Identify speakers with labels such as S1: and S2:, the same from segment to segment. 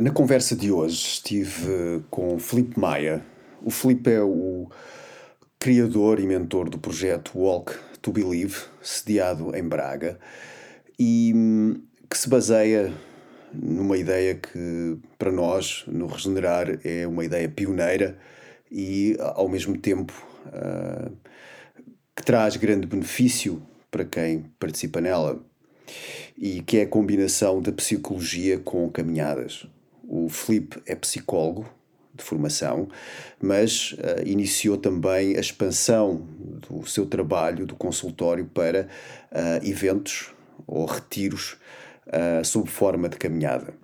S1: Na conversa de hoje estive com Felipe Maia. O Felipe é o criador e mentor do projeto Walk to Believe, sediado em Braga, e hum, que se baseia numa ideia que, para nós, no Regenerar, é uma ideia pioneira e, ao mesmo tempo, uh, que traz grande benefício para quem participa nela e que é a combinação da psicologia com caminhadas. O Felipe é psicólogo de formação, mas uh, iniciou também a expansão do seu trabalho, do consultório, para uh, eventos ou retiros uh, sob forma de caminhada.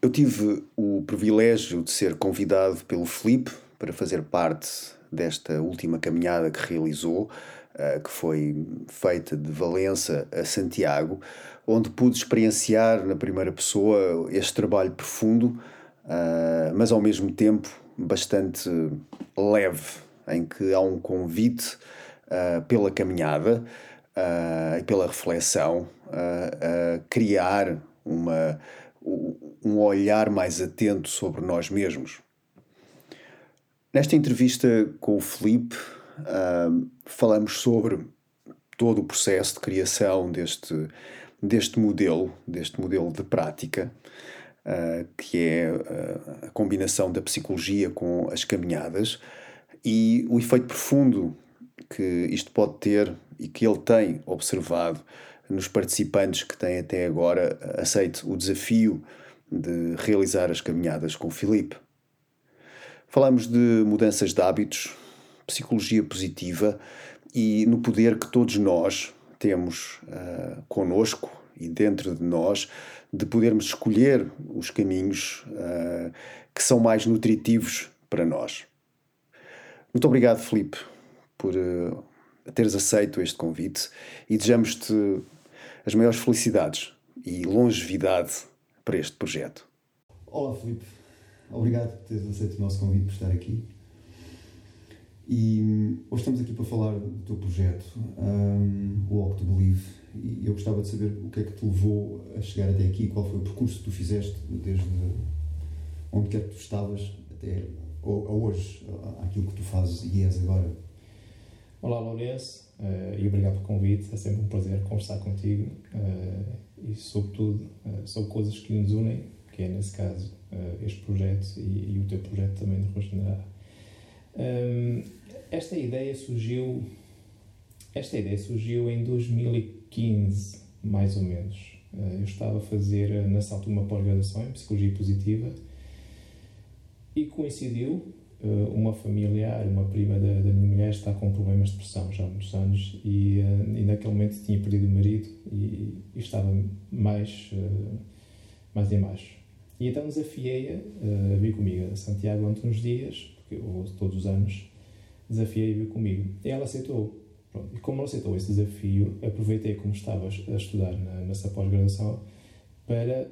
S1: Eu tive o privilégio de ser convidado pelo Felipe para fazer parte desta última caminhada que realizou, que foi feita de Valença a Santiago, onde pude experienciar na primeira pessoa este trabalho profundo, uh, mas ao mesmo tempo bastante leve, em que há um convite uh, pela caminhada e pela reflexão a criar uma, um olhar mais atento sobre nós mesmos. Nesta entrevista com o Felipe, falamos sobre todo o processo de criação deste, deste modelo, deste modelo de prática, uh, que é uh, a combinação da psicologia com as caminhadas e o efeito profundo que isto pode ter e que ele tem observado nos participantes que têm até agora aceito o desafio de realizar as caminhadas com o Filipe. Falamos de mudanças de hábitos, psicologia positiva e no poder que todos nós temos uh, conosco e dentro de nós de podermos escolher os caminhos uh, que são mais nutritivos para nós. Muito obrigado, Filipe, por uh, teres aceito este convite e desejamos-te as maiores felicidades e longevidade para este projeto.
S2: Olá, Filipe. Obrigado por teres aceito o nosso convite por estar aqui. E hoje estamos aqui para falar do teu projeto, um, Walk to Believe. E eu gostava de saber o que é que te levou a chegar até aqui, qual foi o percurso que tu fizeste desde onde quer que tu estavas até a hoje, aquilo que tu fazes e és agora.
S3: Olá, Lourenço, uh, e obrigado pelo convite. É sempre um prazer conversar contigo uh, e, sobretudo, uh, sobre coisas que nos unem, que é, nesse caso, este projeto e, e, o teu projeto também de Regenerar. Um, esta ideia surgiu esta ideia surgiu em 2015, mais ou menos. Eu estava a fazer, nessa altura, uma pós-graduação em Psicologia Positiva e coincidiu uh, uma familiar, uma prima da, da, minha mulher, está com problemas de depressão já há muitos anos e, e naquele momento tinha perdido o marido e, e estava mais, mais em baixo. E então desafiei-a a vir comigo a Santiago durante uns dias, porque eu vou todos os anos, desafiei-a comigo. E ela aceitou. Pronto. E como ela aceitou esse desafio, aproveitei como estava a estudar na, nessa pós-graduação para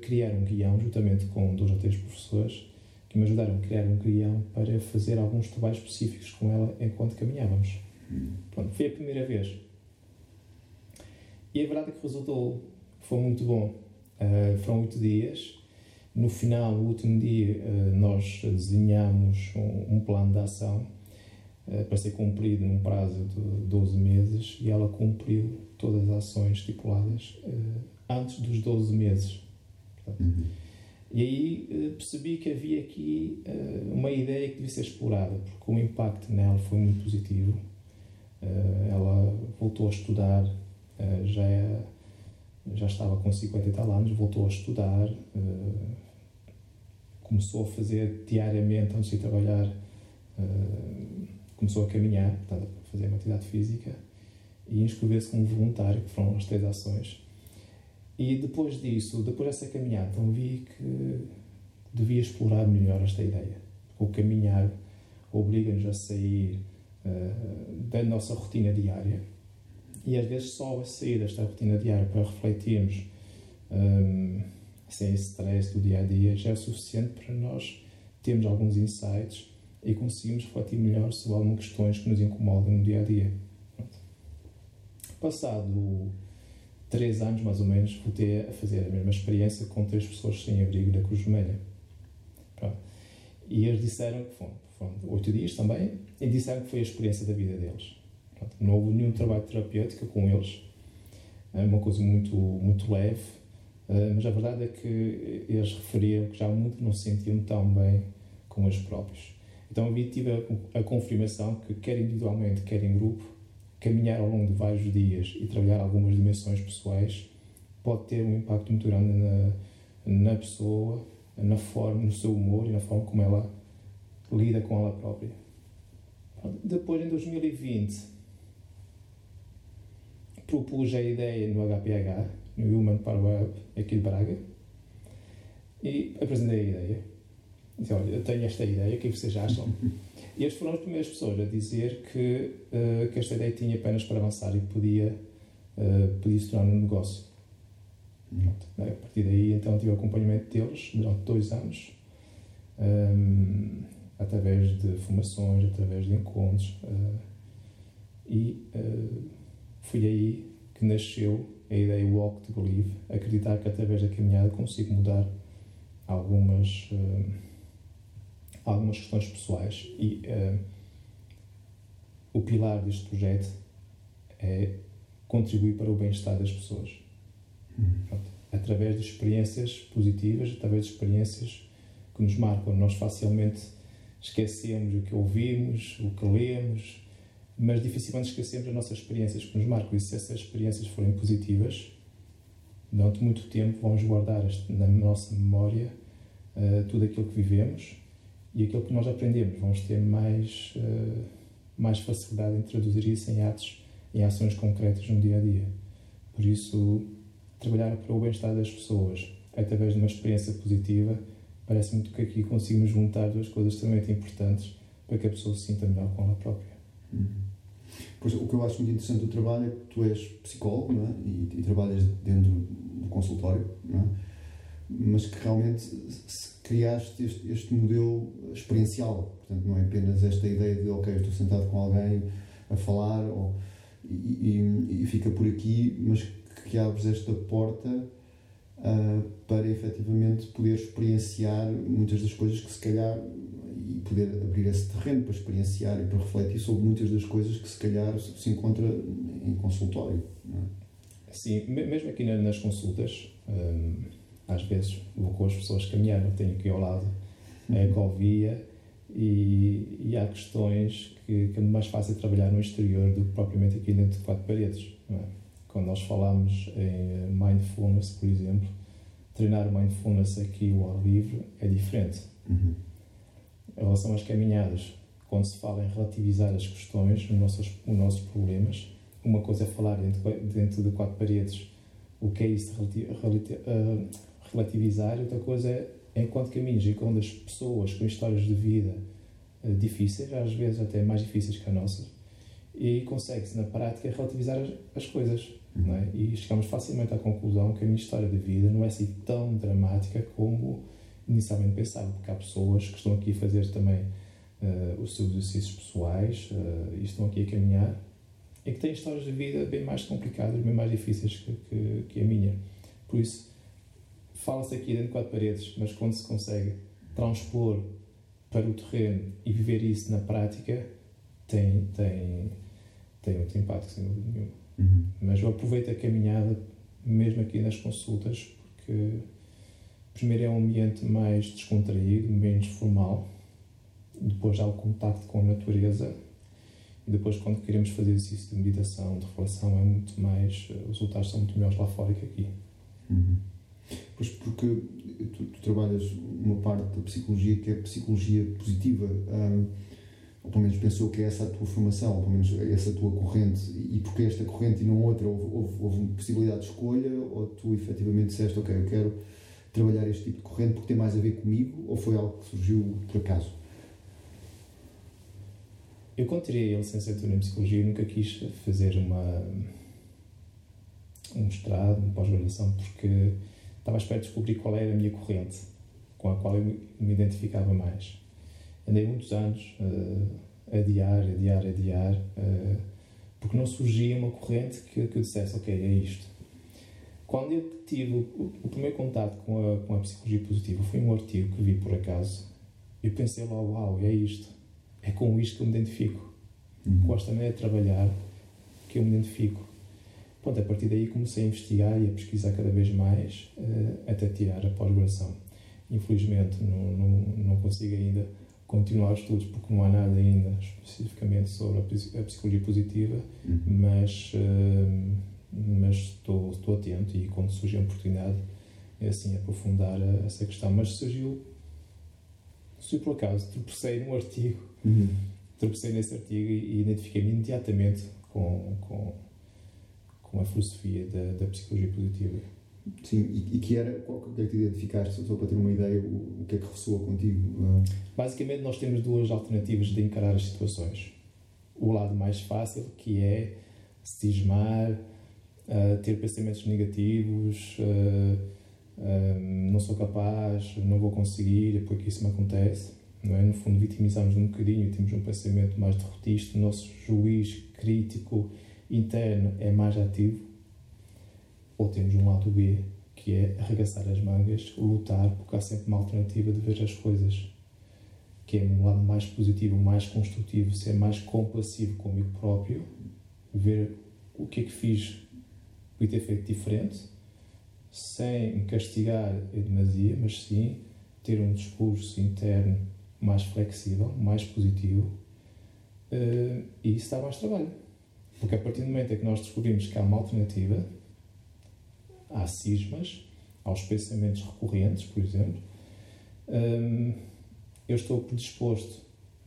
S3: criar um guião, juntamente com dois ou três professores, que me ajudaram a criar um guião para fazer alguns trabalhos específicos com ela enquanto caminhávamos. Hum. Pronto, foi a primeira vez. E a verdade é que resultou, foi muito bom. Uh, foram oito dias. No final, no último dia, uh, nós desenhamos um, um, plano de ação uh, para ser cumprido num prazo de 12 meses e ela cumpriu todas as ações estipuladas antes dos 12 meses. Uhum e aí uh, percebi que havia aqui uh, uma ideia que devia ser explorada, porque o impacto nela foi muito positivo. Uh, ela voltou a estudar, já, é, já estava com 50 e tal anos, voltou a estudar, começou a fazer diariamente, antes de trabalhar, começou a caminhar, portanto, a fazer uma atividade física e inscrever-se como voluntário, que foram as três ações e depois disso, depois dessa caminhada, então vi que devia explorar melhor esta ideia. O caminhar obriga-nos a sair uh, da nossa rotina diária e às vezes só a sair desta rotina diária para refletirmos um, eh, sem esse stress do dia a dia já é suficiente para nós termos alguns insights e conseguimos refletir melhor sobre algumas questões que nos incomodam no dia a dia. Passado três anos mais ou menos, voltei a fazer a mesma experiência com três pessoas sem abrigo da Cruz Vermelha. E eles disseram que foram, foram oito dias também, e disseram que foi a experiência da vida deles. Pronto. Não houve nenhum trabalho terapêutico com eles, é uma coisa muito, muito leve, eh, mas a verdade é que eles referiam que já muito não se sentiam tão bem com eles próprios. Então eu tive a, a confirmação que, quer individualmente, quer em grupo, caminhar ao longo de vários dias e trabalhar algumas dimensões pessoais pode ter um impacto muito grande na, na pessoa, na forma, no seu humor e na forma como ela lida com ela própria. Depois, em 2020, propus a ideia no HPH, no Human Power Web, aqui de Braga, e apresentei a ideia. Disse, olha, eu tenho esta ideia, o que vocês acham? E eles foram as primeiras pessoas a dizer que, uh, que esta ideia tinha apenas para avançar e podia, uh, podia se tornar um negócio. Pronto. A partir daí, então, tive o acompanhamento deles durante dois anos, um, ehm, através de formações, através de encontros, uh, e foi aí que nasceu a ideia Walk to Believe, acreditar que através da caminhada consigo mudar algumas algumas questões pessoais e uh, o pilar deste projeto é contribuir para o bem-estar das pessoas. Uhum. através de experiências positivas, através de experiências que nos marcam. Nós facilmente esquecemos o que ouvimos, o que lemos, mas dificilmente esquecemos as nossas experiências que nos marcam. E se essas experiências forem positivas, durante muito tempo vamos guardar na nossa memória uh, tudo aquilo que vivemos e aquilo que nós aprendemos, vamos ter mais, uh, mais facilidade em traduzir isso em atos, em ações concretas no dia a dia. Por isso, trabalhar para o bem-estar das pessoas através de uma experiência positiva, parece muito que aqui conseguimos juntar duas coisas extremamente importantes para que a pessoa se sinta melhor com ela própria.
S2: Uhum. Pois, o que eu acho muito interessante do trabalho é que tu és psicólogo não é? e, e trabalhas dentro do consultório, não é? Mas que realmente criaste este, este, modelo experiencial. Portanto, não é apenas esta ideia de, ok, estou sentado com alguém a falar ou, e, e, e fica por aqui, mas que abres esta porta uh, para efetivamente poder experienciar muitas das coisas que se calhar e poder abrir esse terreno para experienciar e para refletir sobre muitas das coisas que se calhar se encontra em consultório. É?
S3: Sim, mesmo aqui nas consultas. Hum às vezes vou com as pessoas caminhar, eu tenho aqui ao lado a ecovia e, e há questões que, que é mais fácil trabalhar no exterior do que propriamente aqui dentro de quatro paredes. É? Quando nós falamos em mindfulness, por exemplo, treinar mindfulness aqui ao ar livre é diferente. Uhum. Em relação às caminhadas, quando se fala em relativizar as questões, os nossos, os nossos problemas, uma coisa é falar dentro, dentro de quatro paredes o que é isso uh, relativizar, outra coisa é enquanto caminhos e quando as pessoas com histórias de vida uh, difíceis, às vezes até mais difíceis que as nossas, e consegue-se na prática relativizar as, as coisas. Uhum. É? E chegamos facilmente à conclusão que a minha história de vida não é assim tão dramática como inicialmente pensava, porque há pessoas que estão aqui a fazer também uh, os seus exercícios pessoais uh, e estão aqui a caminhar e que têm histórias de vida bem mais complicadas, bem mais difíceis que, que, que a minha. Por isso, fala-se aqui dentro de quatro paredes, mas quando se consegue transpor para o terreno e viver isso na prática, tem, tem, tem outro impacto, sem dúvida nenhuma. Uhum. Mas eu aproveito a caminhada, mesmo aqui nas consultas, porque primeiro é um ambiente mais descontraído, menos formal, depois há o contacto com a natureza e depois quando queremos fazer exercício de meditação, de reflexão, é muito mais, os resultados são muito melhores lá fora que aqui.
S2: Uhum. Pois porque tu, tu, trabalhas uma parte da psicologia que é psicologia positiva, um, ou pelo menos pensou que é essa a tua formação, ou pelo menos essa a tua corrente, e porque esta corrente e não outra, houve, houve, houve possibilidade de escolha, ou tu efetivamente disseste, ok, eu quero trabalhar este tipo de corrente porque tem mais a ver comigo, ou foi algo que surgiu por acaso?
S3: Eu, quando tirei a licenciatura em Psicologia, nunca quis fazer uma, um mestrado, uma pós-graduação, porque estava à espera de descobrir qual era a minha corrente, com a qual eu me identificava mais. Andei muitos anos uh, a adiar, adiar, adiar, uh, porque não surgia uma corrente que, que eu dissesse, ok, é isto. quando eu tive o, o primeiro contato com a, com a psicologia positiva, foi um artigo que vi por acaso. Eu pensei logo, uau, é isto. É com isto que eu me identifico.
S2: Uhum.
S3: Gosto também de trabalhar que eu me identifico. Pronto, a partir daí comecei a investigar e a pesquisar cada vez mais uh, até tirar a pós-graduação. Infelizmente não, não, não consigo ainda continuar os estudos porque não há nada ainda especificamente sobre a, psicologia positiva,
S2: uhum.
S3: mas, uh, mas estou, estou atento e quando surgir a oportunidade é assim aprofundar essa questão. Mas surgiu, surgiu por acaso, tropecei num artigo,
S2: uhum.
S3: tropecei nesse artigo e, e identifiquei-me imediatamente com, com, com a filosofia da, da psicologia positiva.
S2: Sim, e, e, que era, qual que é que te identificaste, só para ter uma ideia, o, o que é que ressoa contigo?
S3: Basicamente, nós temos duas alternativas de encarar as situações. O lado mais fácil, que é cismar, uh, ter pensamentos negativos, uh, uh, não sou capaz, não vou conseguir, é porque isso me acontece. Não é? No fundo, vitimizamos um bocadinho temos um pensamento mais derrotista, o nosso juiz crítico interno é mais ativo ou temos um lado B, que é arregaçar as mangas, lutar, porque há sempre uma alternativa de ver as coisas, que é um lado mais positivo, mais construtivo, ser mais compassivo comigo próprio, ver o que é que fiz e ter feito diferente, sem me castigar em demasia, mas sim ter um discurso interno mais flexível, mais positivo, uh, e isso dá mais trabalho. Porque a partir do momento em que nós descobrimos que há uma alternativa, há cismas, aos pensamentos recorrentes, por exemplo, hum, eu estou predisposto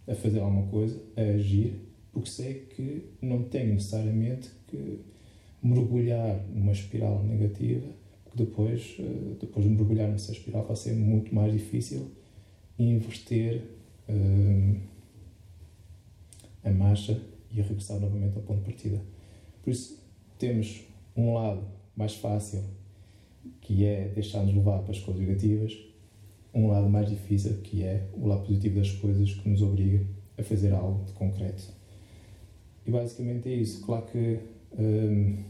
S3: a fazer alguma coisa, a agir, porque sei que não tenho necessariamente que mergulhar numa espiral negativa, porque depois, eh, depois de mergulhar nessa espiral vai ser muito mais difícil inverter hum, a marcha e regressar novamente ao ponto de partida. Por isso, temos um lado mais fácil que é deixar-nos levar para as coisas negativas, um lado mais difícil, que é o lado positivo das coisas, que nos obriga a fazer algo de concreto. E basicamente é isso. Claro que hum,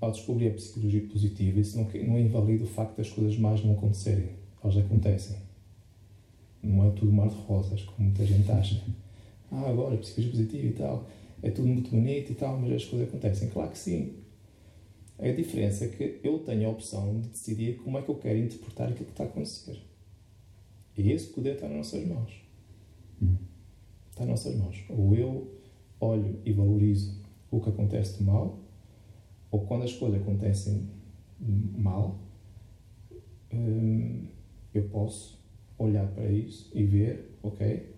S3: ao descobrir a psicologia positiva, isso não, não invalida o facto das coisas mais não acontecerem. Elas acontecem. Não é tudo mar de rosas, como muita gente acha. Ah, agora, psicologia positiva e tal, é tudo muito bonito e tal, mas as coisas acontecem. Claro que sim, a diferença é que eu tenho a opção de decidir como é que eu quero interpretar aquilo que está a acontecer. E esse poder está nas nossas mãos.
S2: Hum.
S3: Está nas nossas mãos. Ou eu olho e valorizo o que acontece de mal, ou quando as coisas acontecem mal, hum, eu posso olhar para isso e ver, ok,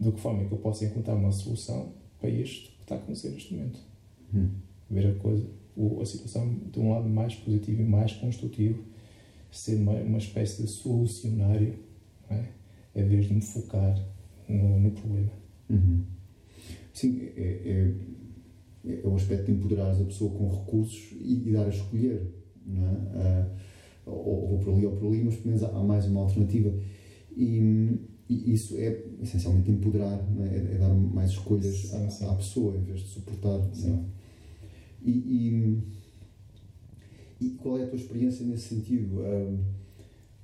S3: de que forma é que eu posso encontrar uma solução para isto que está a acontecer neste momento.
S2: Hum.
S3: Ver a coisa a situação de um lado mais positivo e mais construtivo, ser uma, uma espécie de solucionário, é? em vez de me focar no, no problema.
S2: Uhum. Sim, é, é, é o aspecto de empoderar a pessoa com recursos e, e dar a escolher, não é? Uh, ou vou por ali ou por ali, mas pelo menos há, mais uma alternativa. E, e isso é essencialmente empoderar, é? é? é? dar mais escolhas sim, à, sim. à, pessoa em vez de suportar. Sim. E, e, e, qual é a tua experiência nesse sentido? Um,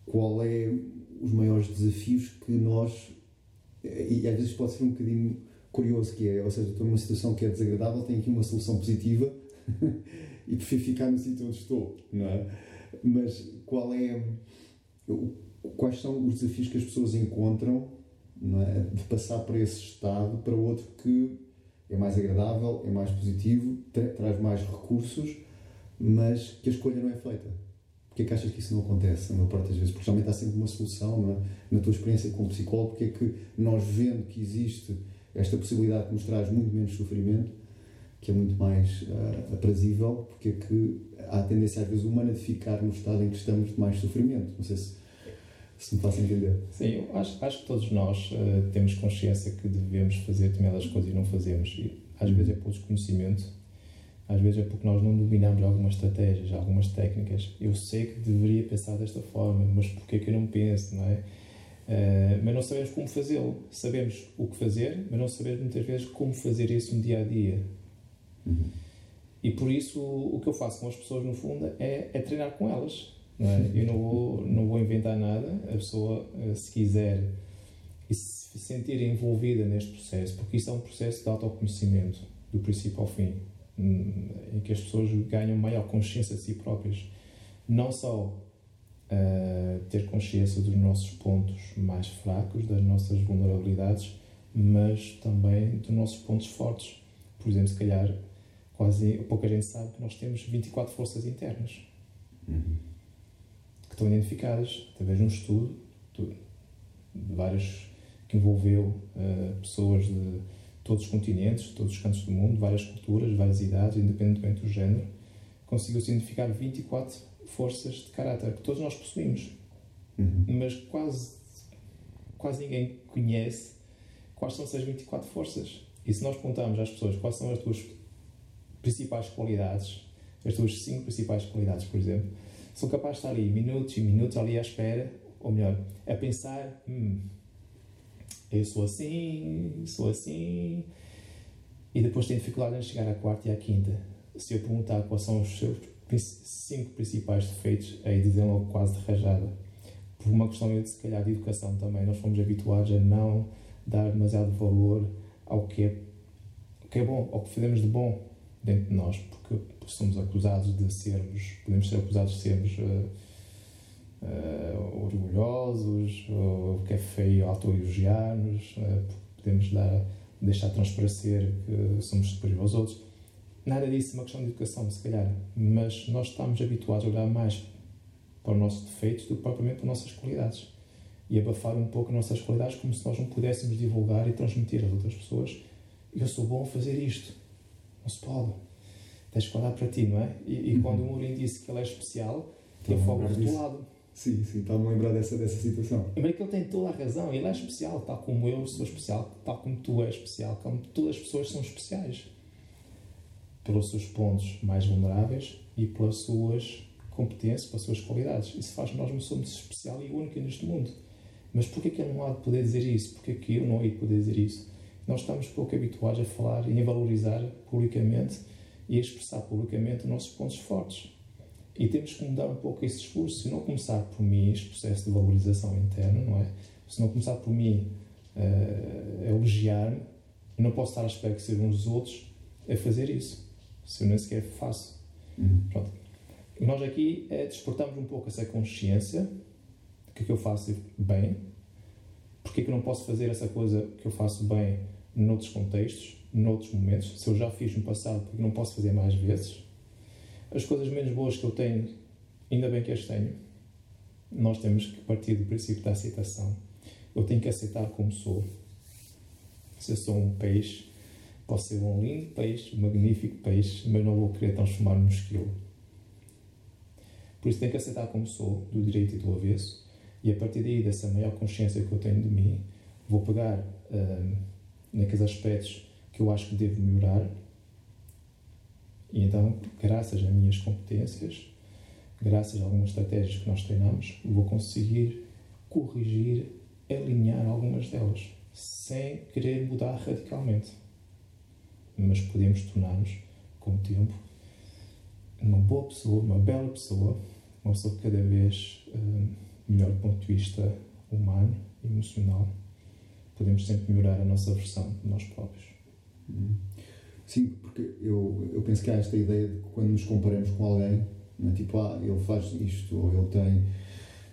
S2: qual é os maiores desafios que nós e às vezes pode ser um bocadinho curioso que é, ou seja, estou numa situação que é desagradável, tenho aqui uma solução positiva e prefiro ficar no sítio onde estou, não é? Mas qual é quais são os desafios que as pessoas encontram é? de passar para esse estado para outro que é mais agradável, é mais positivo, tra traz mais recursos, mas que a escolha não é feita. Porquê é que achas que isso não acontece a maior parte das vezes? Porque há sempre uma solução, é? na tua experiência como psicólogo, porque é que nós vendo que existe esta possibilidade que nos traz muito menos sofrimento, que é muito mais uh, aprazível, porque é que há a tendência às vezes humana de ficar no estado em que estamos de mais sofrimento? Não sei se se me faço entender.
S3: Sim, eu acho, acho que todos nós uh, temos consciência que devemos fazer determinadas coisas e não fazemos. E às vezes é por desconhecimento, às vezes é porque nós não dominamos algumas estratégias, algumas técnicas. Eu sei que deveria pensar desta forma, mas porquê que eu não penso, não é? Uh, mas não sabemos como fazê-lo. Sabemos o que fazer, mas não sabemos muitas vezes como fazer isso no dia a dia.
S2: Uhum.
S3: E por isso o que eu faço com as pessoas, no fundo, é, é treinar com elas. Não é? Eu não vou, não vou inventar nada. A pessoa, eh, se quiser e se sentir envolvida neste processo, porque isso é um processo de autoconhecimento, do princípio ao fim, hum, em que as pessoas ganham maior consciência de si próprias. Não só uh, ter consciência dos nossos pontos mais fracos, das nossas vulnerabilidades, mas também dos nossos pontos fortes. Por exemplo, se calhar, quase pouca gente sabe que nós temos 24 forças internas
S2: Uhum.
S3: Que estão identificadas através de um estudo de vários que envolveu uh, pessoas de todos os continentes, de todos os cantos do mundo, várias culturas, várias idades, independentemente do género, conseguiu-se identificar 24 forças de caráter que todos nós possuímos,
S2: Uhum.
S3: mas quase, quase ninguém conhece quais são essas 24 forças. E se nós perguntarmos às pessoas quais são as tuas principais qualidades, as tuas cinco principais qualidades, por exemplo, são capazes de estar ali minutos e minutos ali à espera, ou melhor, a pensar: hum, eu sou assim, sou assim, e depois têm dificuldade em chegar à quarta e à quinta. Se eu perguntar quais são os seus cinco principais defeitos, aí dizem logo quase de rajada. Por uma questão, se calhar, de educação também, nós fomos habituados a não dar demasiado valor ao que é, o que é bom, ao que fazemos de bom dentro de nós, porque somos acusados de sermos, podemos ser acusados de sermos eh, eh, orgulhosos, ou que é feio autoelogiar-nos, eh, podemos dar, deixar transparecer que somos superiores aos outros. Nada disso é uma questão de educação, se calhar, mas nós estamos habituados a olhar mais para os nossos defeitos do que propriamente para as nossas qualidades e abafar um pouco as nossas qualidades como se nós não pudéssemos divulgar e transmitir às outras pessoas eu sou bom a fazer isto. Não se pode. Tens que olhar para ti, não é? E, e
S2: Uhum.
S3: quando o Mourinho disse que ele é especial, ele
S2: a
S3: fogo
S2: lembrar disso.
S3: rotulado.
S2: Sim, sim, estava-me a lembrar dessa, dessa situação.
S3: Mas que ele tem toda a razão, ele é especial, tal como eu sou especial, tal como tu és especial, como todas as pessoas são especiais. Pelos seus pontos mais vulneráveis e pelas suas competências, pelas suas qualidades. Isso faz nós uma somos especial e única neste mundo. Mas porquê que ele não há de poder dizer isso? Porquê que eu não hei de poder dizer isso? Nós estamos pouco habituados a falar e a valorizar publicamente e expressar publicamente os nossos pontos fortes. E temos que mudar um pouco esse discurso. Se não começar por mim, este processo de valorização interna, não é? Se não começar por mim eh, a elogiar-me, não posso estar à espera que sejam os outros a fazer isso. Se eu nem sequer faço.
S2: Uhum.
S3: Pronto. Nós aqui é despertamos um pouco essa consciência de que é que eu faço bem, porque é que eu não posso fazer essa coisa que eu faço bem noutros contextos, noutros momentos. Se eu já fiz no passado, porque não posso fazer mais vezes. As coisas menos boas que eu tenho, ainda bem que as tenho. Nós temos que partir do princípio da aceitação. Eu tenho que aceitar como sou. Se eu sou um peixe, posso ser um lindo peixe, um magnífico peixe, mas não vou querer transformar-me num esquilo. Por isso tenho que aceitar como sou, do direito e do avesso, e a partir daí, dessa maior consciência que eu tenho de mim, vou pegar hum, naqueles aspectos que eu acho que devo melhorar, e então, graças às minhas competências, graças a algumas estratégias que nós treinamos, vou conseguir corrigir, alinhar algumas delas, sem querer mudar radicalmente. Mas podemos tornar-nos, com o tempo, uma boa pessoa, uma bela pessoa, uma pessoa cada vez hum, melhor do ponto de vista humano, emocional. Podemos sempre melhorar a nossa versão de nós próprios.
S2: Sim, porque eu, eu penso que há esta ideia de que quando nos comparamos com alguém, é? tipo, ah, ele faz isto, ou ele tem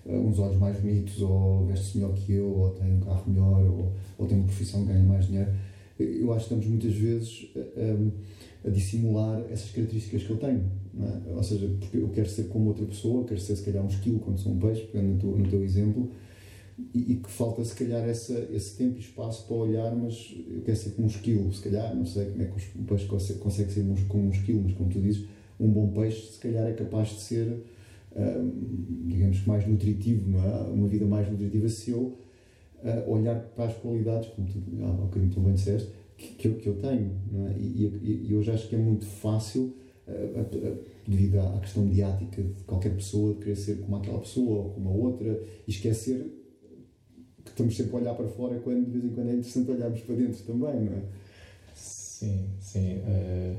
S2: ah, uns olhos mais bonitos, ou veste-se melhor que eu, ou tem um carro melhor, ou, ou tem uma profissão que ganha mais dinheiro. Eu acho que estamos muitas vezes a, a dissimular essas características que eu tenho. É? Ou seja, porque eu quero ser como outra pessoa, quero ser se calhar um esquilo quando sou um peixe, pegando no teu, no teu exemplo, e, e que falta se calhar essa, esse tempo e espaço para olhar, mas eu quero ser como um esquilo, se calhar, não sei como é que um peixe consegue, consegue ser como um esquilo, mas como tu dizes, um bom peixe se calhar é capaz de ser, hum, digamos mais nutritivo, é? Uma vida mais nutritiva se eu uh, olhar para as qualidades, como tu, ah, há bocadinho tu bem disseste, que, que, eu, que eu tenho, é? E, e, e já acho que é muito fácil, uh, devido à questão mediática de qualquer pessoa, de querer ser como aquela pessoa ou como a outra, e esquecer que estamos sempre a olhar para fora quando de vez em quando é interessante olharmos para dentro também, não é?
S3: Sim, sim. Uh,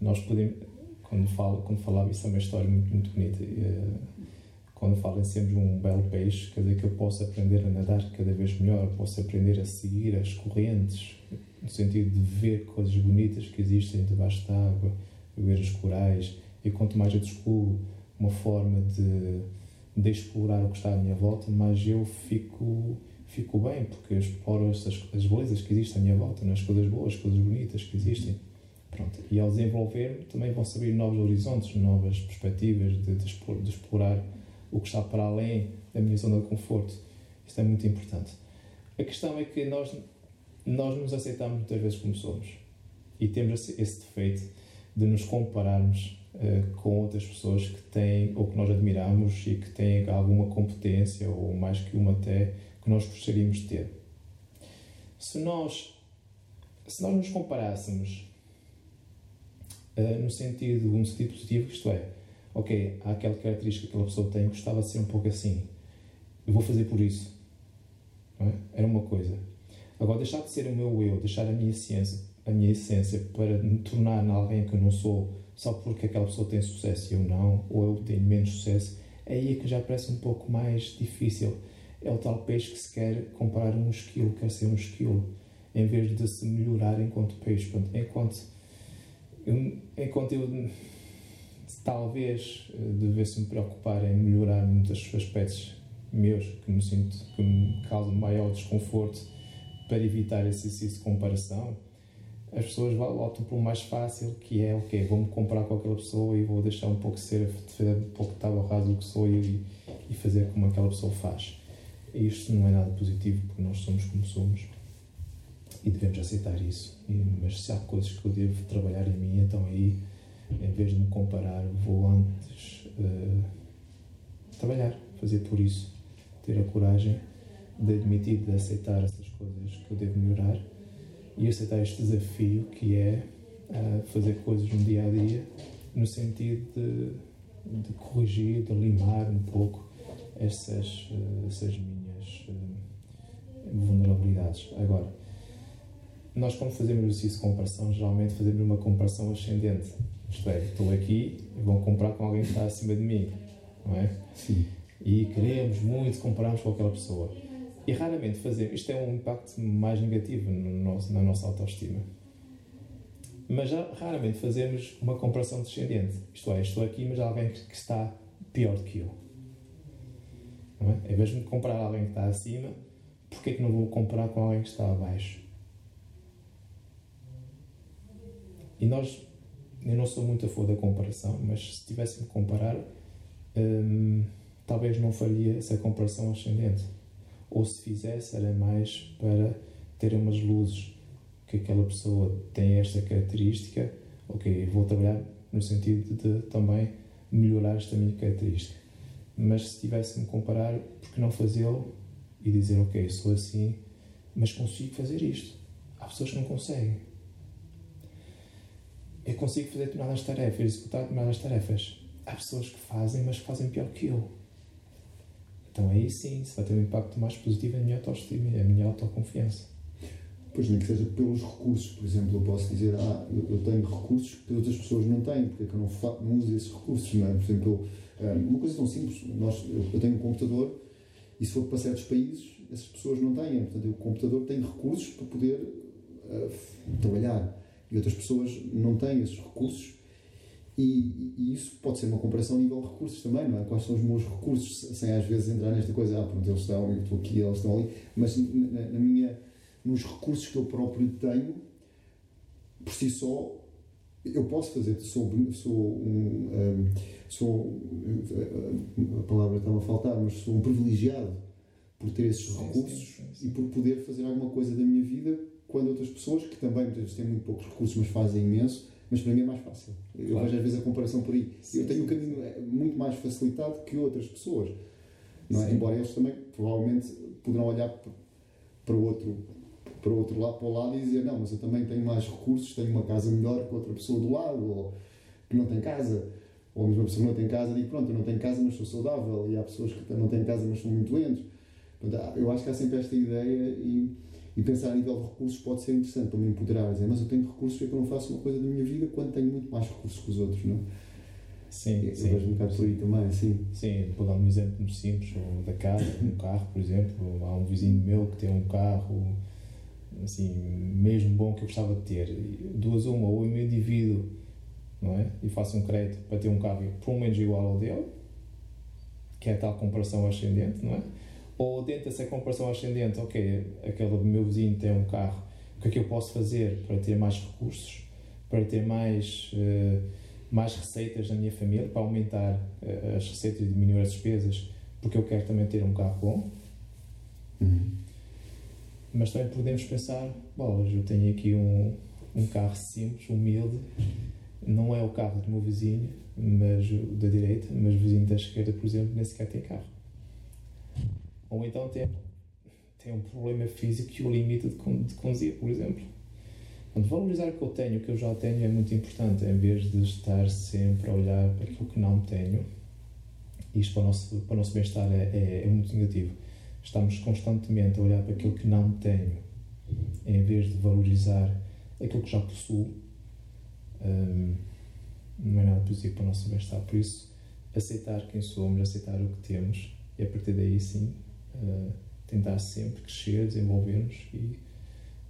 S3: nós podemos. quando, falo, quando falava, isso é uma história muito, muito bonita. Uh, quando falo em sermos um belo peixe, quer dizer que eu posso aprender a nadar cada vez melhor, posso aprender a seguir as correntes, no sentido de ver coisas bonitas que existem debaixo da água, ver os corais, e quanto mais eu descubro uma forma de, de explorar o que está à minha volta, mais eu fico, fico bem, porque eu exploro as, as belezas que existem à minha volta, as coisas boas, as coisas bonitas que existem. Pronto. E ao desenvolver também vão se abrir novos horizontes, novas perspectivas de, de, explorar, de explorar o que está para além da minha zona de conforto. Isto é muito importante. A questão é que nós, nós nos aceitamos muitas vezes como somos e temos esse defeito de nos compararmos uh, com outras pessoas que têm ou que nós admiramos e que têm alguma competência ou mais que uma até que nós gostaríamos de ter. Se nós, se nós nos comparássemos uh, no sentido, um sentido positivo, isto é, ok, há aquela característica que aquela pessoa tem, gostava de ser um pouco assim, eu vou fazer por isso. É? Era uma coisa. Agora, deixar de ser o meu eu, deixar a minha ciência, a minha essência para me tornar alguém que eu não sou só porque aquela pessoa tem sucesso e eu não, ou eu tenho menos sucesso, é aí que já parece um pouco mais difícil. É o tal peixe que se quer comparar um esquilo, quer ser um esquilo, em vez de se melhorar enquanto peixe. Enquanto, eu, enquanto eu talvez eh, devesse me preocupar em melhorar muitos aspectos meus que me sinto que me causam maior desconforto para evitar esse exercício de comparação as pessoas voltam para o mais fácil, que é, ok, vou-me comparar com aquela pessoa e vou deixar um pouco ser, um pouco tábua rasa do que sou e, e fazer como aquela pessoa faz. E isto não é nada positivo, porque nós somos como somos e devemos aceitar isso. E, mas se há coisas que eu devo trabalhar em mim, então aí, em vez de me comparar, vou antes uh, trabalhar, fazer por isso, ter a coragem de admitir, de aceitar essas coisas que eu devo melhorar e aceitar este desafio que é uh, fazer coisas no dia a dia no sentido de, de corrigir, de limar um pouco essas, uh, essas minhas vulnerabilidades. Agora, nós quando fazemos exercício de comparação, geralmente fazemos uma comparação ascendente. Isto é, estou aqui e vou comparar com alguém que está acima de mim, não é?
S2: Sim.
S3: E queremos muito compararmos com aquela pessoa. E raramente fazemos. Isto tem um impacto mais negativo no nosso, na nossa autoestima. Mas já, raramente fazemos uma comparação descendente. Isto é, estou aqui, mas há alguém que está pior do que eu. Não é? Em vez de comparar alguém que está acima, porquê que não vou comparar com alguém que está abaixo? E nós, eu não sou muito a favor da comparação, mas se tivesse de comparar, hum, talvez não faria essa comparação ascendente ou se fizesse era mais para ter umas luzes que aquela pessoa tem esta característica, ok, vou trabalhar no sentido de também melhorar esta minha característica. Mas se tivesse me comparar, por que não fazê-lo e dizer, ok, sou assim, mas consigo fazer isto? Há pessoas que não conseguem. Eu consigo fazer determinadas tarefas, executar determinadas tarefas. Há pessoas que fazem, mas que fazem pior que eu. Então aí sim, isso vai ter um impacto mais positivo na minha autoestima na minha autoconfiança.
S2: Pois nem que seja pelos recursos, por exemplo, eu posso dizer, ah, eu tenho recursos que outras pessoas não têm, porque é que eu não, não uso esses recursos, não é? Por exemplo, ah, uma coisa tão simples, nós, eu tenho um computador e se for para certos países, essas pessoas não têm, portanto, o computador tem recursos para poder uh, trabalhar. E outras pessoas não têm esses recursos. E, e, isso pode ser uma comparação a nível de recursos também, não é? Quais são os meus recursos, sem às vezes entrar nesta coisa, ah, pronto, eles estão, eu estou aqui, eles estão ali, mas na, na minha, nos recursos que eu próprio tenho, por si só, eu posso fazer, sou, sou um, um sou, a palavra estava a faltar, mas sou um privilegiado por ter esses recursos sim, sim, sim. e por poder fazer alguma coisa da minha vida quando outras pessoas, que também muitas vezes têm muito poucos recursos, mas fazem imenso, mas para mim é mais fácil. Eu claro. vejo às vezes a comparação por aí. Sim, eu tenho um caminho é, muito mais facilitado que outras pessoas. É? Embora eles também provavelmente poderão olhar para outro para o outro lado, para o lado e dizer não, mas eu também tenho mais recursos, tenho uma casa melhor que outra pessoa do lado, ou que não tem casa, ou a mesma pessoa que não tem casa diz pronto, eu não tenho casa mas sou saudável, e há pessoas que não têm casa mas são muito doentes. Portanto, eu acho que há sempre esta ideia e, E pensar a nível de recursos pode ser interessante para me empoderar, dizer, mas eu tenho recursos, porque eu não faço uma coisa da minha vida quando tenho muito mais recursos que os outros, não?
S3: Sim,
S2: eu
S3: sim.
S2: vejo um bocado por aí também, sim.
S3: Sim, vou dar um exemplo muito simples, da casa, um carro, por exemplo. Há um vizinho meu que tem um carro assim, mesmo bom que eu gostava de ter. Duas uma, ou eu me indivíduo não é? e faço um crédito para ter um carro pelo menos igual ao dele, que é a tal comparação ascendente, não é? Ou dentro dessa comparação ascendente, ok, aquele meu vizinho tem um carro, o que é que eu posso fazer para ter mais recursos, para ter mais, uh, mais receitas na minha família, para aumentar uh, as receitas e diminuir as despesas, porque eu quero também ter um carro bom.
S2: Uhum.
S3: Mas também podemos pensar, bolas, eu tenho aqui um, um carro simples, humilde, não é o carro do meu vizinho, mas da direita, mas o vizinho da esquerda, por exemplo, nem sequer tem carro. Ou então tem, tem um problema físico que o limita de, de conduzir, por exemplo. Portanto, valorizar o que eu tenho, o que eu já tenho, é muito importante, em vez de estar sempre a olhar para aquilo que não tenho. Isto para o nosso, para nosso bem-estar é, é, é muito negativo. Estamos constantemente a olhar para aquilo que não tenho, em vez de valorizar aquilo que já possuo. Um, não é nada positivo para o nosso bem-estar. Por isso, aceitar quem somos, aceitar o que temos e a partir daí sim uh, tentar sempre crescer, desenvolver-nos e,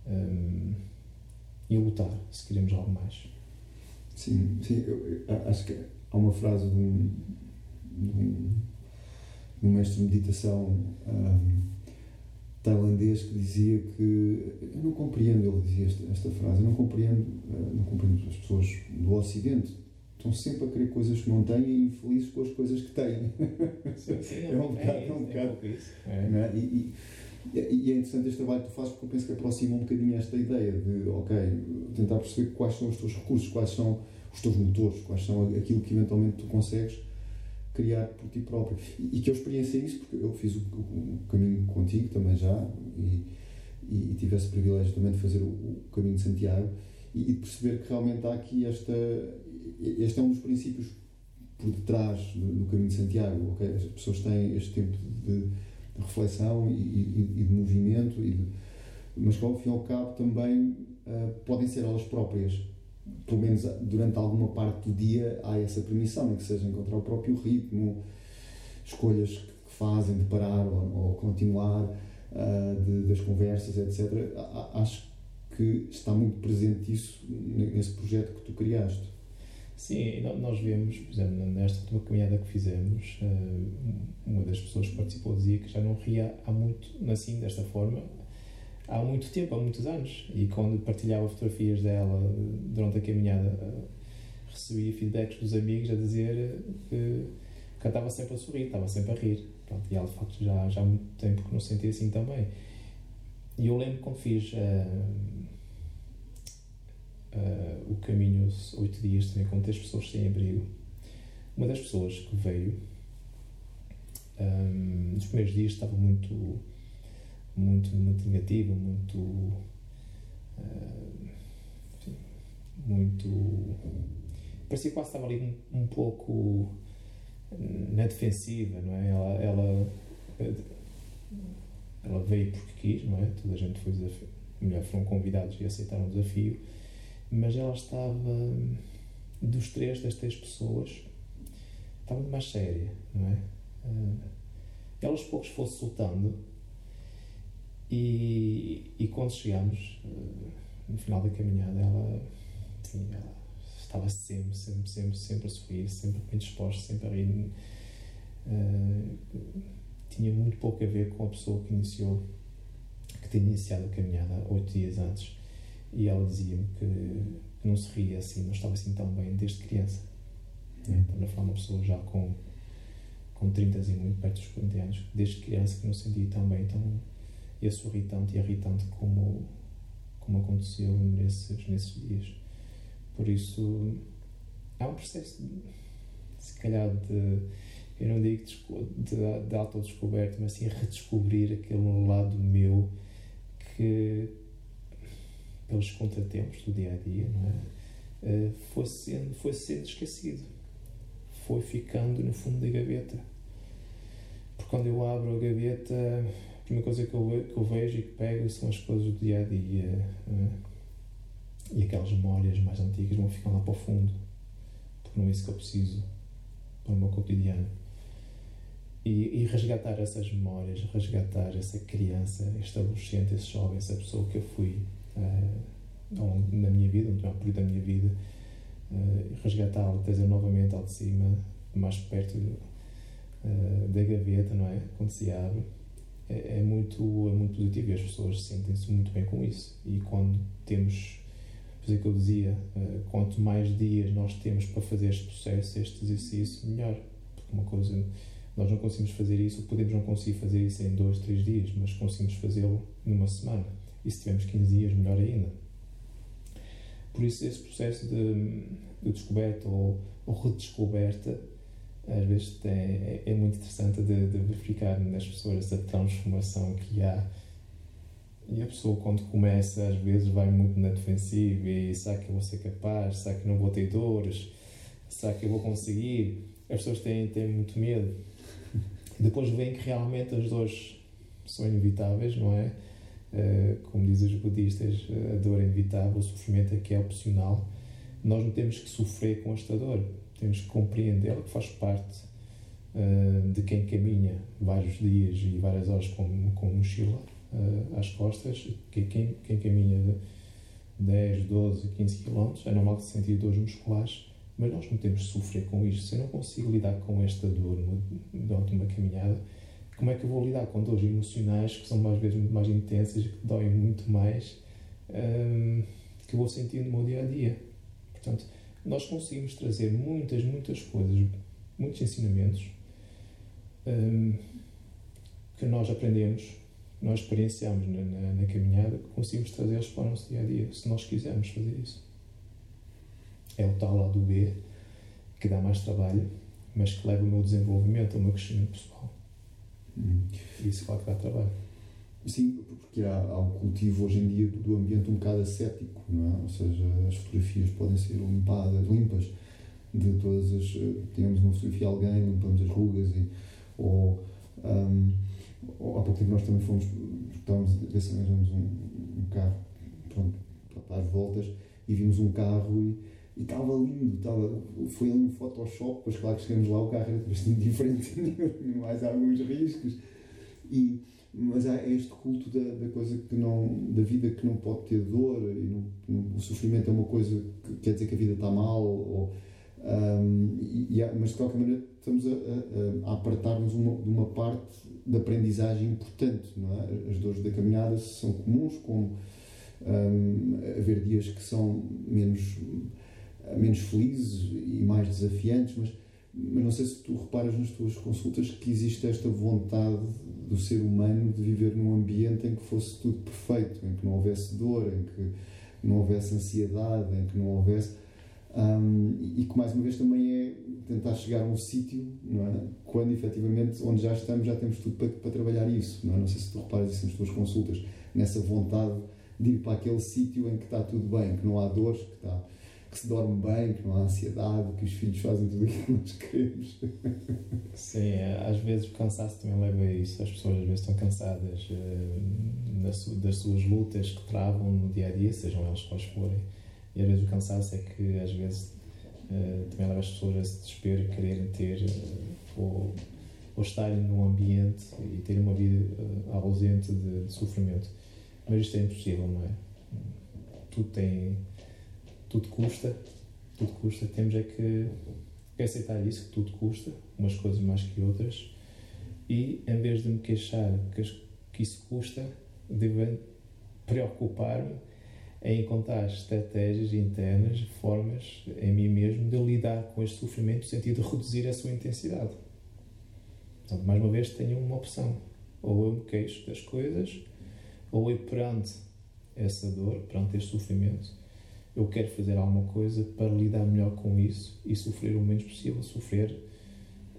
S3: um, e lutar se queremos algo mais.
S2: Sim, sim eu, eu, acho que há uma frase de um, de um, um mestre de meditação um, tailandês que dizia que eu não compreendo, ele dizia esta, esta frase, eu não compreendo, uh, não compreendo as pessoas do Ocidente estão sempre a querer coisas que não têm e infelizes com as coisas que têm.
S3: Sim, sim,
S2: é um bocado, é,
S3: é
S2: um bocado.
S3: É isso. É.
S2: É? E, e, e, é interessante este trabalho que tu fazes porque eu penso que aproxima um bocadinho esta ideia de, ok, tentar perceber quais são os teus recursos, quais são os teus motores, quais são aquilo que eventualmente tu consegues criar por ti próprio. E, e que eu experienciei isso porque eu fiz o, o, o caminho contigo também já e, e, tive esse privilégio também de fazer o, o caminho de Santiago e, de perceber que realmente há aqui esta este é um dos princípios por detrás do, do caminho de Santiago. Okay? As pessoas têm este tempo de, de reflexão e, e, e, de movimento, e de, mas que ao fim e ao cabo também uh, podem ser elas próprias. Pelo menos durante alguma parte do dia há essa permissão, em que seja encontrar o próprio ritmo, escolhas que fazem de parar ou, ou continuar, uh, de, das conversas, etc. Acho que está muito presente isso nesse projeto que tu criaste.
S3: Sim, nós vemos, por exemplo, nesta última caminhada que fizemos, eh, uma das pessoas que participou dizia que já não ria há muito, assim, desta forma, há muito tempo, há muitos anos. E quando partilhava fotografias dela durante a caminhada, eh, recebia feedbacks dos amigos a dizer que, que estava sempre a sorrir, estava sempre a rir. Pronto, e ela, de facto, já, já há muito tempo que não se sentia assim também. E eu lembro quando fiz. Uh, uh, o caminho, oito dias, também com três pessoas sem abrigo. Uma das pessoas que veio, um, nos primeiros dias estava muito, muito, muito negativa, muito, uh, enfim, muito, parecia quase estava ali um, um, pouco na defensiva, não é? Ela, ela, ela veio porque quis, não é? Toda a gente foi desafio, melhor, foram convidados e aceitaram o desafio mas ela estava, dos três, das três pessoas, estava mais séria, não é? Uh, ela aos poucos foi-se soltando e, e quando chegamos, uh, no final da caminhada, ela, sim, ela estava sempre, sempre, sempre, sempre a sorrir, sempre bem disposta, sempre a rir. Uh, tinha muito pouco a ver com a pessoa que iniciou, que tinha iniciado a caminhada oito dias antes e ela dizia-me que, que, não se ria assim, não estava assim tão bem desde criança. Uhum. Estamos a falar de uma pessoa já com, com 30 e muito, perto dos 40 anos, desde criança que não se sentia tão bem, tão, e a sorrir tanto e irritante como, como aconteceu nesses, nesses dias. Por isso, há um processo, de, se calhar, de, eu não digo de, de, de autodescoberta, mas sim redescobrir aquele lado meu que pelos contratempos do dia a dia, não é? Uh, foi, sendo, foi sendo esquecido, foi ficando no fundo da gaveta. Porque quando eu abro a gaveta, a primeira coisa que eu, que eu vejo e que pego são as coisas do dia a dia. Uh, e aquelas memórias mais antigas vão ficando lá para o fundo, porque não é isso que eu preciso para o meu cotidiano. E, e, resgatar essas memórias, resgatar essa criança, este adolescente, esse jovem, essa pessoa que eu fui uh, minha vida, no período da minha vida, uh, resgatá-lo, trazer novamente ao de cima, mais perto uh, da gaveta, não é? Quando se abre, é, é, muito, é muito positivo e as pessoas sentem-se muito bem com isso. E quando temos, é que eu dizia, uh, quanto mais dias nós temos para fazer este processo, este exercício, melhor. Porque uma coisa nós não conseguimos fazer isso, podemos não conseguir fazer isso em dois, três dias, mas conseguimos fazê-lo numa semana. E se tivermos 15 dias, melhor ainda. Por isso, esse processo de, de descoberta ou, ou, redescoberta, às vezes é, é, muito interessante de, de, verificar nas pessoas essa transformação que há. E a pessoa, quando começa, às vezes vai muito na defensiva e sabe que eu vou ser capaz, sabe que não vou ter dores, sabe que eu vou conseguir. As pessoas têm, têm muito medo depois vem que realmente as dores são inevitáveis, não é? Uh, como dizem os budistas, a dor é inevitável, o sofrimento é que é opcional. Nós não temos que sofrer com esta dor, temos que compreendê-la, que faz parte uh, de quem caminha vários dias e várias horas com, com mochila uh, às costas. Quem, quem, quem caminha 10, 12, 15 km é normal que sentir dores musculares mas nós não temos de sofrer com isto. Se eu não consigo lidar com esta dor durante uma caminhada, como é que eu vou lidar com dores emocionais que são mais vezes muito mais intensas, que doem muito mais, hum, que eu vou sentir no meu dia a dia? Portanto, nós conseguimos trazer muitas, muitas coisas, muitos ensinamentos hum, que nós aprendemos, nós experienciamos na, na, na caminhada, que conseguimos trazê-los para o nosso dia a dia, se nós quisermos fazer isso é o tal lado B que dá mais trabalho, mas que leva o meu desenvolvimento, o meu crescimento pessoal. Hum. Isso, claro que dá trabalho.
S2: Sim, porque há, há um cultivo hoje em dia do ambiente um bocado ascético, não é? Ou seja, as fotografias podem ser limpadas, limpas de todas as. Temos uma fotografia de alguém, limpamos as rugas, e, ou, um, ou há pouco tempo nós também fomos, estávamos a ver se arranjamos um, um carro pronto, para as voltas e vimos um carro e e estava lindo, estava, foi ali um Photoshop, pois claro que chegamos lá, o carro era bastante diferente, mais alguns riscos. E, mas há este culto da, da coisa que não, da vida que não pode ter dor, e não, não, o sofrimento é uma coisa que quer dizer que a vida está mal, ou, um, e, e, mas de qualquer maneira estamos a, a, a apartar-nos de uma parte da aprendizagem importante, não é? As dores da caminhada são comuns, como um, haver dias que são menos menos felizes e mais desafiantes, mas, mas não sei se tu reparas nas tuas consultas que existe esta vontade do ser humano de viver num ambiente em que fosse tudo perfeito, em que não houvesse dor, em que não houvesse ansiedade, em que não houvesse. Um, e que mais uma vez também é tentar chegar a um sítio, não é? Quando efetivamente onde já estamos já temos tudo para, para trabalhar isso, não é? Não sei se tu reparas isso nas tuas consultas, nessa vontade de ir para aquele sítio em que está tudo bem, que não há dores, que está que se dorme bem, que não há ansiedade, que os filhos fazem tudo aquilo que nós queremos.
S3: Sim, é, às vezes o cansaço também leva a isso. As pessoas às vezes estão cansadas uh, das, suas lutas que travam no dia a dia, sejam elas quais forem. E às vezes o cansaço é que às vezes uh, também leva as pessoas a se desespero quererem ter uh, ou, ou estarem num ambiente e terem uma vida ausente de, de sofrimento. Mas isto é impossível, não é? Tudo tem tudo custa, tudo custa, temos é que, aceitar isso, que tudo custa, umas coisas mais que outras, e em vez de me queixar que, que isso custa, devo preocupar-me em encontrar estratégias internas, formas em mim mesmo de lidar com este sofrimento no sentido de reduzir a sua intensidade. Portanto, mais uma vez, tenho uma opção. Ou eu me queixo das coisas, ou eu perante essa dor, perante este sofrimento, eu quero fazer alguma coisa para lidar melhor com isso e sofrer o menos possível. Sofrer,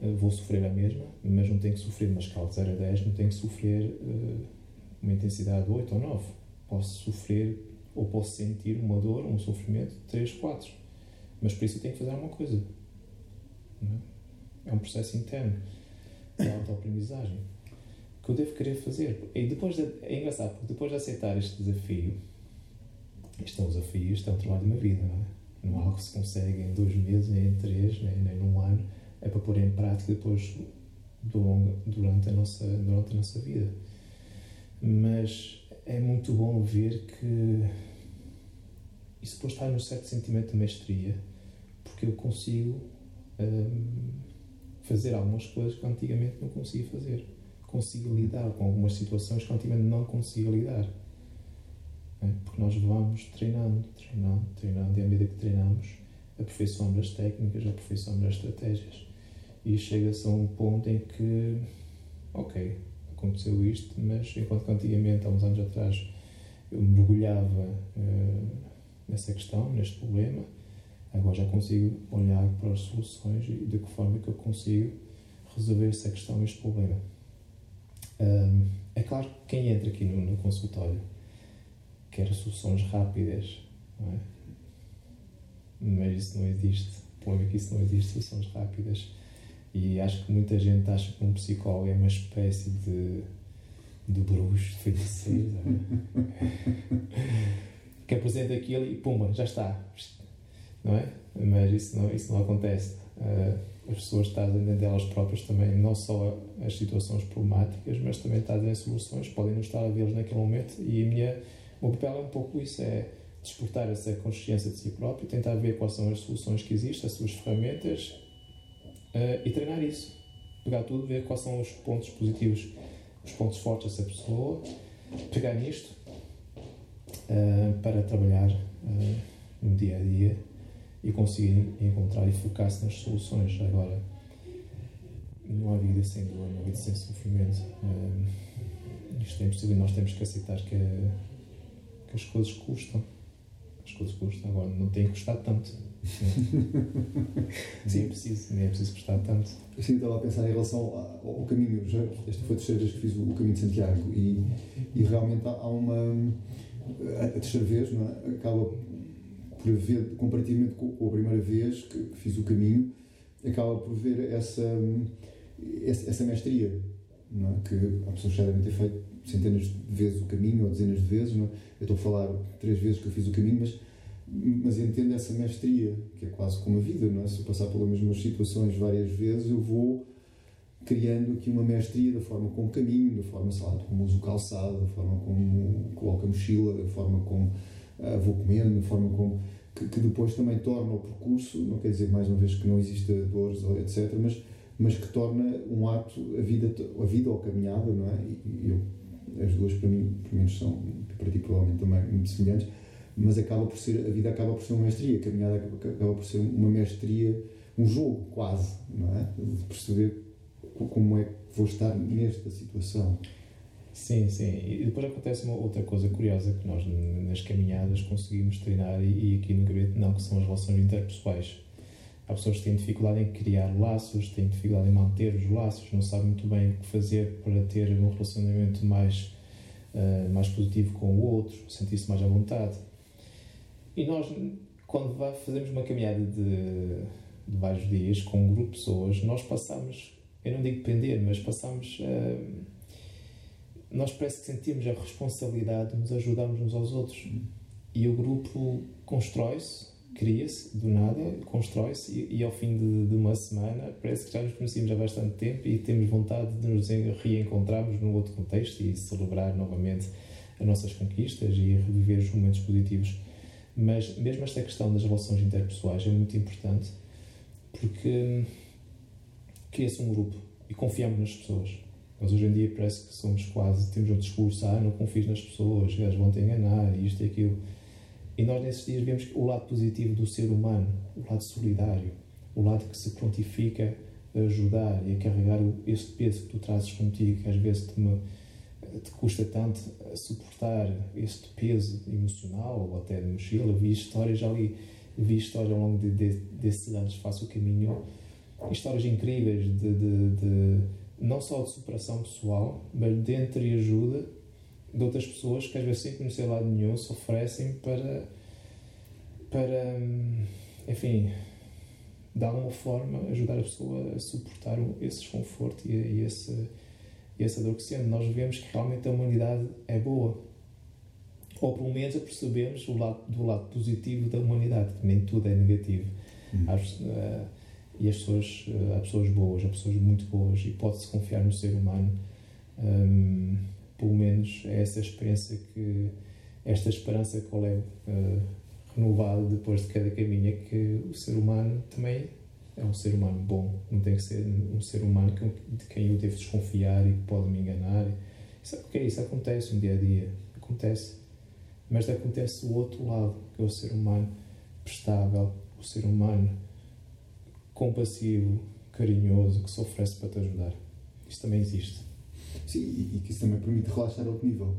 S3: eh, vou sofrer a mesma, mas não tenho que sofrer uma escala de 0 a 10, não tenho que sofrer uh, uma intensidade de 8 ou 9. Posso sofrer ou posso sentir uma dor, um sofrimento de 3, 4. Mas por isso eu tenho que fazer alguma coisa. É? é um processo interno de autoaprendizagem que eu devo querer fazer. E depois de, é engraçado, porque depois de aceitar este desafio, isto é um desafio, isto é um trabalho de uma vida, não é? Não algo que se consegue em dois meses, nem em três, nem, nem num ano. É para pôr em prática depois durante a nossa, durante a nossa vida. Mas é muito bom ver que isso depois está num certo sentimento de mestria, porque eu consigo hum, fazer algumas coisas que antigamente não conseguia fazer. Consigo lidar com algumas situações que antigamente não conseguia lidar. É? Porque nós vamos treinando, treinando, treinando, e à medida que treinamos, aperfeiçoamos as técnicas, aperfeiçoamos as estratégias. E chega-se a um ponto em que, ok, aconteceu isto, mas enquanto que antigamente, há uns anos atrás, eu mergulhava uh, nessa questão, neste problema, agora já consigo olhar para as soluções e de que forma é que eu consigo resolver essa questão, este problema. Um, é claro que quem entra aqui no, no consultório quer soluções rápidas, é? mas isso não existe. O problema é que isso não existe, soluções rápidas. E acho que muita gente acha que um psicólogo é uma espécie de, de bruxo, de feiticeiro, que apresenta aquilo e pumba, já está. Não é? Mas isso não, isso não acontece. Uh, as pessoas trazem dentro delas próprias também, não só as situações problemáticas, mas também trazem soluções, podem não estar a vê-los naquele momento. E a minha, o papel é um pouco isso: é despertar essa consciência de si próprio, tentar ver quais são as soluções que existem, as suas ferramentas uh, e treinar isso. Pegar tudo, ver quais são os pontos positivos, os pontos fortes dessa pessoa, pegar nisto uh, para trabalhar uh, no dia a dia e conseguir encontrar e focar-se nas soluções. Agora, não há vida sem dor, não há vida sem sofrimento. Isto é impossível e nós temos que aceitar que, que as coisas custam. As coisas custam. Agora, não tem que custar tanto. Sim, é preciso, nem é preciso custar tanto.
S2: Sim, estava a pensar em relação ao, ao caminho. Já, esta foi a terceira vez que fiz o, caminho de Santiago e, e realmente há, uma. A terceira vez, não é? Acaba por haver, comparativamente com a primeira vez que, que fiz o caminho, acaba por ver essa, essa, essa mestria, não é? que a pessoa já devem ter feito centenas de vezes o caminho ou dezenas de vezes. Não é? Eu estou a falar três vezes que eu fiz o caminho, mas, mas entendo essa mestria, que é quase como a vida, não é? Se eu passar pelas mesmas situações várias vezes, eu vou criando aqui uma mestria da forma como caminho, da forma, sei lá, como uso o calçado, da forma como coloco a mochila, da forma como uh, vou comendo, da forma como que, que, depois também torna o percurso, não quer dizer mais uma vez que não exista dores, etc., mas, mas que torna um ato, a vida, a vida ou a caminhada, não é? E, eu, as duas para mim, pelo menos são, para ti provavelmente também, muito semelhantes, mas acaba por ser, a vida acaba por ser uma mestria, a caminhada acaba por ser uma mestria, um jogo quase, não é? De perceber como é que vou estar nesta situação.
S3: Sim, sim. E depois acontece uma outra coisa curiosa que nós nas caminhadas conseguimos treinar e, e aqui no gabinete não, que são as relações interpessoais. Há pessoas que têm dificuldade em criar laços, têm dificuldade em manter os laços, não sabem muito bem o que fazer para ter um relacionamento mais, uh, mais positivo com o outro, sentir-se mais à vontade. E nós, quando fazemos uma caminhada de, de vários dias com um grupo de pessoas, nós passamos, eu não digo depender, mas passamos. Uh, nós parece que sentimos a responsabilidade de nos ajudarmos uns aos outros. E o grupo constrói-se, cria-se do nada, constrói-se e, e, ao fim de, de, uma semana parece que já nos conhecemos há bastante tempo e temos vontade de nos reencontrarmos num outro contexto e celebrar novamente as nossas conquistas e reviver os momentos positivos. Mas mesmo esta questão das relações interpessoais é muito importante porque hum, cria-se um grupo e confiamos nas pessoas nós hoje em dia parece que somos quase, temos um discurso, ah, não confies nas pessoas, elas vão te enganar, isto e aquilo. E nós nesses dias vemos o lado positivo do ser humano, o lado solidário, o lado que se prontifica a ajudar e a carregar este peso que tu trazes contigo, que às vezes te, me, te custa tanto suportar este peso emocional ou até de mochila. Vi histórias ali, vi histórias ao longo de, de, desses anos, faço o caminho, histórias incríveis de, de, de não só de superação pessoal, mas de entreajuda de outras pessoas que às vezes sem conhecer lado nenhum se oferecem para, para enfim, de alguma forma ajudar a pessoa a suportar esse desconforto e, esse, e essa dor que sente, nós vemos que realmente a humanidade é boa. Ou pelo menos percebemos o lado, do lado positivo da humanidade, que nem tudo é negativo. Hum. uh, e as pessoas, uh, há pessoas boas, há pessoas muito boas, e pode-se confiar no ser humano. Um, pelo menos é essa experiência que, esta esperança que eu levo uh, renovada depois de cada caminho, é que o ser humano também é um ser humano bom, não tem que ser um ser humano de quem eu devo desconfiar e que pode me enganar. Isso, okay, isso acontece no dia a dia, acontece. Mas acontece o outro lado, que é o ser humano prestável, o ser humano compassivo, carinhoso, que se oferece para te ajudar. Isso também existe.
S2: Sim, e que isso também permite relaxar a outro nível.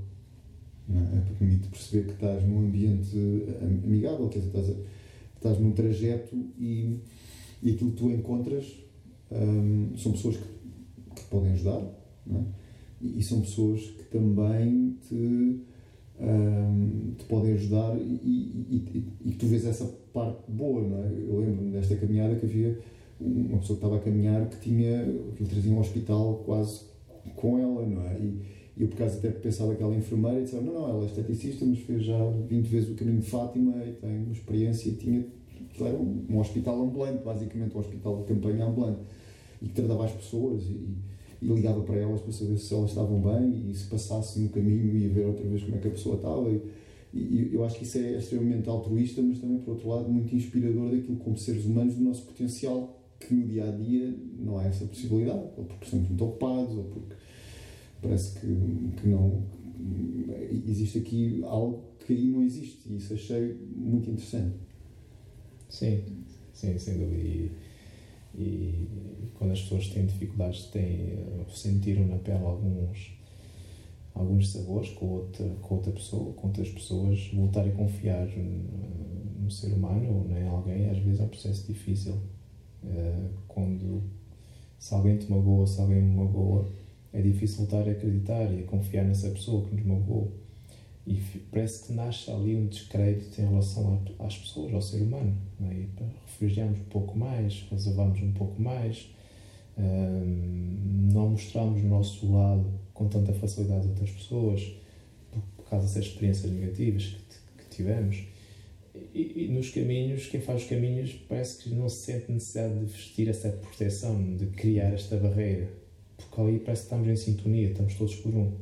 S2: É? Permite perceber que estás num ambiente amigável, quer dizer, estás, estás num trajeto e e aquilo que tu encontras um, são pessoas que, que podem ajudar é? e, e, são pessoas que também te, um, te podem ajudar e, e, tu vês essa parte boa. Não é? Eu lembro-me desta caminhada que havia uma pessoa que estava a caminhar que tinha, que lhe trazia um hospital quase com ela, não é? E, e eu por acaso até pensava que ela é enfermeira e disseram, não, não, ela é esteticista, mas fez já 20 vezes o caminho de Fátima e tem uma experiência e tinha era um, um, hospital ambulante, basicamente um hospital de campanha ambulante, e que tratava as pessoas e, e, ligava para elas para saber se elas estavam bem e se passasse no caminho ia ver outra vez como é que a pessoa estava. E, e eu acho que isso é extremamente altruísta, mas também, por outro lado, muito inspirador daquilo como seres humanos, do nosso potencial, que no dia a dia não há essa possibilidade, ou porque estamos muito ocupados, ou porque parece que, que não. Existe aqui algo que aí não existe, e isso achei muito interessante.
S3: Sim, sim, sem dúvida. E, e quando as pessoas têm dificuldades, têm, sentiram na pele alguns, alguns sabores com outra, com outra pessoa, com outras pessoas, voltar a confiar no, no ser humano ou em alguém, às vezes é um processo difícil. Uh, quando se alguém te magoa, se alguém me magoa, é difícil voltar a acreditar e a confiar nessa pessoa que nos magoou e parece que nasce ali um descrédito em relação às pessoas, ao ser humano. Não é? Refugiamos um pouco mais, reservamos um pouco mais, hum, não mostramos o nosso lado com tanta facilidade a outras pessoas por, por causa dessas experiências negativas que, que tivemos. E, e, nos caminhos, quem faz os caminhos parece que não se sente necessidade de vestir essa proteção, de criar esta barreira, porque ali parece que estamos em sintonia, estamos todos por um.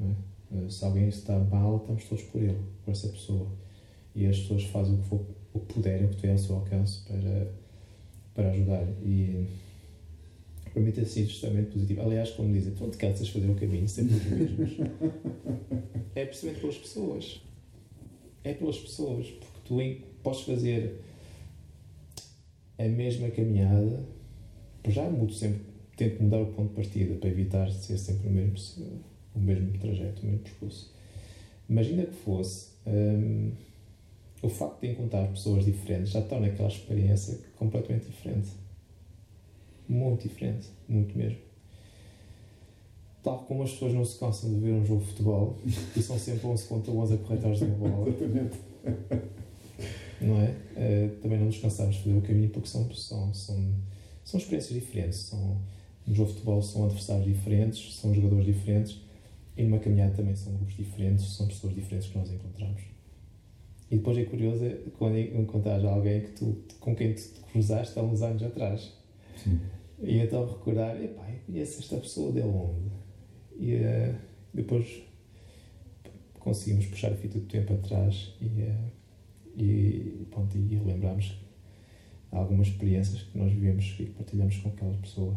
S3: Não é? Eh, se alguém está mal, estamos todos por ele, por essa pessoa. E as pessoas fazem o que, for, o que puderem, o que têm ao seu alcance para, para ajudar. E para mim tem sido extremamente positivo. Aliás, quando dizem, tu te cansas de fazer o caminho, sempre os mesmos. é precisamente pelas pessoas. É pelas pessoas. Porque tu podes fazer a mesma caminhada, já mudo sempre, tento mudar o ponto de partida para evitar ser sempre o mesmo o mesmo trajeto, o mesmo percurso. Mas ainda que fosse, um, o facto de encontrar pessoas diferentes já torna aquela experiência completamente diferente. Muito diferente, muito mesmo. Tal como as pessoas não se cansam de ver um jogo de futebol e são sempre 11 contra 11 a correr atrás de uma bola.
S2: Exatamente.
S3: Não é? Uh, também não nos cansamos de fazer o caminho porque são, são, são, são experiências diferentes. São, no jogo de futebol são adversários diferentes, são jogadores diferentes e numa caminhada também são grupos diferentes, são pessoas diferentes que nós encontramos. E depois é curioso é quando encontras alguém que tu, com quem tu te cruzaste há uns anos atrás. Sim. E então recordar, epá, e essa pessoa de onde? E uh, depois conseguimos puxar a fita do tempo atrás e, uh, e, e relembramos algumas experiências que nós vivemos e partilhamos com aquela pessoa.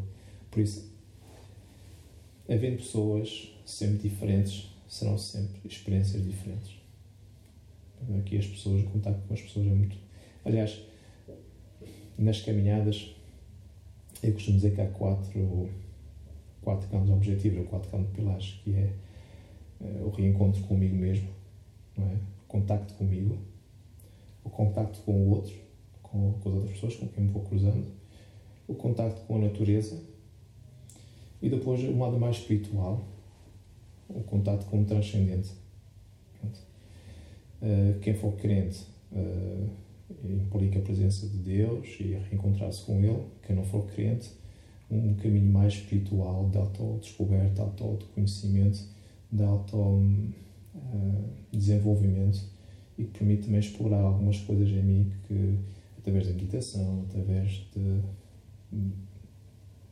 S3: Por isso, havendo pessoas sempre diferentes, serão sempre experiências diferentes. Aqui as pessoas, o contato com as pessoas é muito. Aliás, nas caminhadas, eu costumo dizer que há quatro, quatro grandes objetivos, ou quatro grandes pilares, que é uh, o reencontro comigo mesmo, não é? o contacto comigo, o contacto com o outro, com, com as outras pessoas com quem me vou cruzando, o contacto com a natureza e depois um lado mais espiritual, o contato com o transcendente. Uh, quem for crente uh, implica a presença de Deus e reencontrar-se com Ele. Quem não for crente, um caminho mais espiritual, de autodescoberta, de autoconhecimento, de auto-desenvolvimento uh, e que permite também explorar algumas coisas em mim que, através da meditação, através de,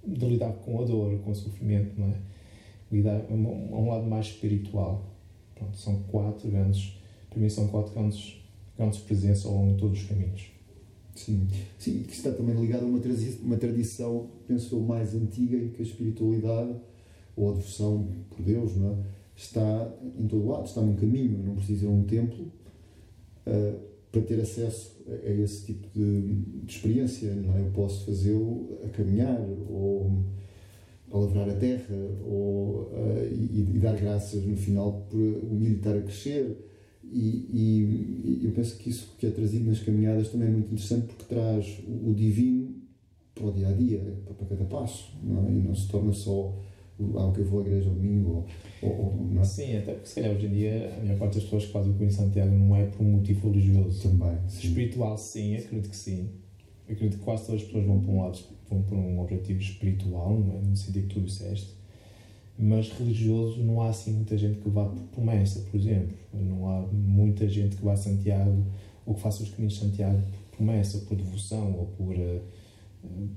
S3: de lidar com a dor, com o sofrimento, não é? lidar um, a um lado mais espiritual. Pronto, são quatro grandes, para mim são quatro grandes, grandes presenças ao longo de todos os caminhos.
S2: Sim, sim que está também ligado a uma, uma tradição, penso eu, mais antiga em que a espiritualidade ou a devoção por Deus não é? está em todo lado, está num caminho, não precisa ir a um templo uh, para ter acesso a, a esse tipo de, de experiência. É? Eu posso fazê-lo a caminhar ou a lavrar a terra ou, uh, e, e, dar graças no final por o milho estar a crescer e, e, eu penso que isso que é trazido nas caminhadas também é muito interessante porque traz o, divino para o dia a dia, para, cada passo, não é? e não se torna só ah, que eu vou à igreja domingo. Ou, ou, não é?
S3: Sim, até porque se calhar hoje em dia a maior parte das pessoas que fazem o caminho de Santiago não é por um motivo religioso.
S2: Também.
S3: Sim. Espiritual, sim, acredito que sim. acredito que quase todas as pessoas vão para um lado, vão para um objetivo espiritual, não é? no sentido que tu disseste mas religioso não há assim muita gente que vá por promessa, por exemplo. Não há muita gente que vá a Santiago ou que faça os caminhos de Santiago por promessa, por devoção ou por, uh, uh,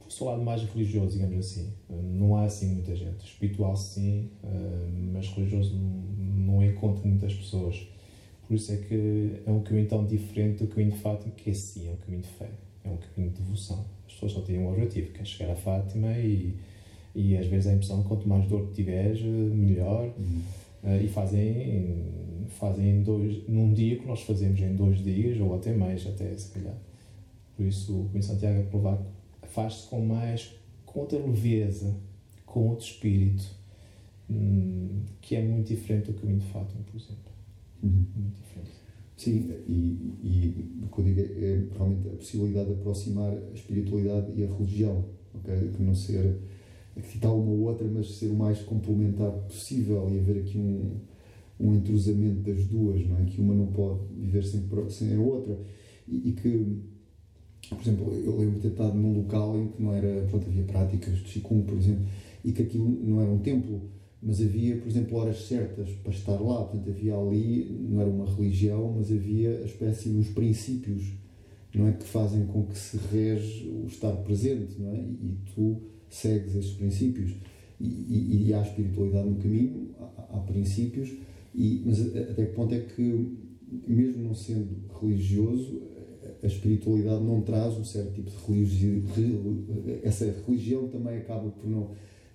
S3: por seu lado mais religioso, digamos assim. Não há assim muita gente. Espiritual sim, mas religioso não, não encontro muitas pessoas. Por isso é que é um caminho tão diferente do caminho de Fátima, que é sim, é um caminho de fé, é um caminho de devoção. As pessoas só têm um objetivo, que é chegar a Fátima e e às vezes a impressão que quanto mais dor que tiveres, melhor. Uhum. Uh, e fazem, fazem em dois, num dia que nós fazemos em dois dias, ou até mais, até se calhar. Por isso, o Caminho Santiago é provar faz-se com mais, com outra leveza, com outro espírito, hum, que é muito diferente do Caminho de Fátima, por exemplo.
S2: Uhum. Muito diferente. Sim, e, e o que eu digo é, é realmente a possibilidade de aproximar a espiritualidade e a religião, ok? Que não ser citar uma ou outra, mas ser o mais complementar possível e haver aqui um, um entrosamento das duas, não é? Que uma não pode viver sem, sem a outra. E, e que, por exemplo, eu lembro de ter estado num local em que não era, pronto, havia práticas de Qigong, por exemplo, e que aquilo não era um templo, mas havia, por exemplo, horas certas para estar lá. Portanto, havia ali, não era uma religião, mas havia a espécie dos princípios, não é? Que fazem com que se rege o estar presente, não é? E tu segues estes princípios e, e, e há espiritualidade no caminho, há, há princípios, e, mas até que ponto é que, mesmo não sendo religioso, a espiritualidade não traz um certo tipo de religião, essa religião também acaba por não,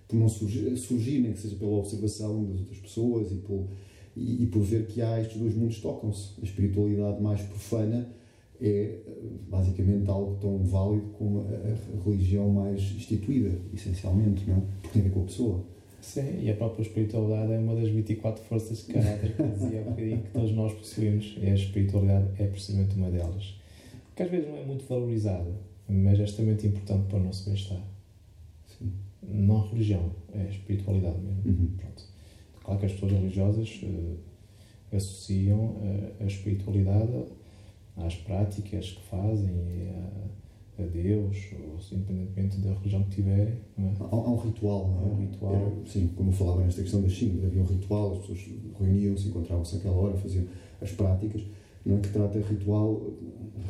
S2: por não surgir, surgir, nem que seja pela observação das outras pessoas e por, e, e por ver que há estes dois mundos tocam-se. A espiritualidade mais profana é basicamente algo tão válido como a, religião mais instituída, essencialmente, não é? Porque tem a ver com a pessoa.
S3: Sim, e a própria espiritualidade é uma das 24 forças de caráter que dizia há bocadinho que todos nós possuímos, e a espiritualidade é precisamente uma delas. Que às vezes não é muito valorizada, mas é extremamente importante para o nosso bem-estar.
S2: Sim.
S3: Não a religião, é a espiritualidade mesmo.
S2: Uhum.
S3: Pronto. Claro que as pessoas religiosas uh, associam uh, a espiritualidade às práticas que fazem a, a Deus, ou independentemente da religião que tiverem. É?
S2: Há, há, um ritual, não é?
S3: Um ritual. Era,
S2: sim, como eu falava nesta questão das 5, havia um ritual, as pessoas reuniam-se, encontravam-se àquela hora, faziam as práticas. Não é que trata ritual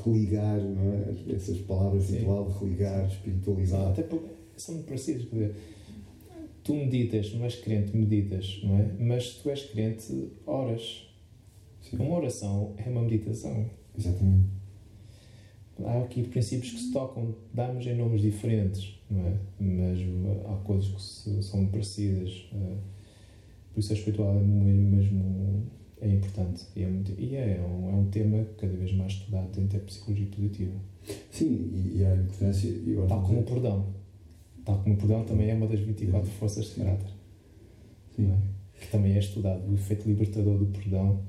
S2: religar, não é? Essas palavras sim. ritual, religar, espiritualizar.
S3: Até porque são muito parecidas. Dizer, tu meditas, não és crente, meditas, não é? Mas tu és crente, oras. Sim. Uma oração é uma meditação.
S2: Exatamente.
S3: Há aqui princípios que se tocam, damos em nomes diferentes, não é? Mas há coisas que se, são parecidas. Uh, por isso a espiritualidade mesmo é importante e é, muito, e é, um, é um tema cada vez mais estudado dentro da psicologia positiva.
S2: Sim, e, e a importância.
S3: Tal como o perdão. Tal como o perdão também é uma das 24 forças de caráter.
S2: Sim. É?
S3: Que também é estudado. O efeito libertador do perdão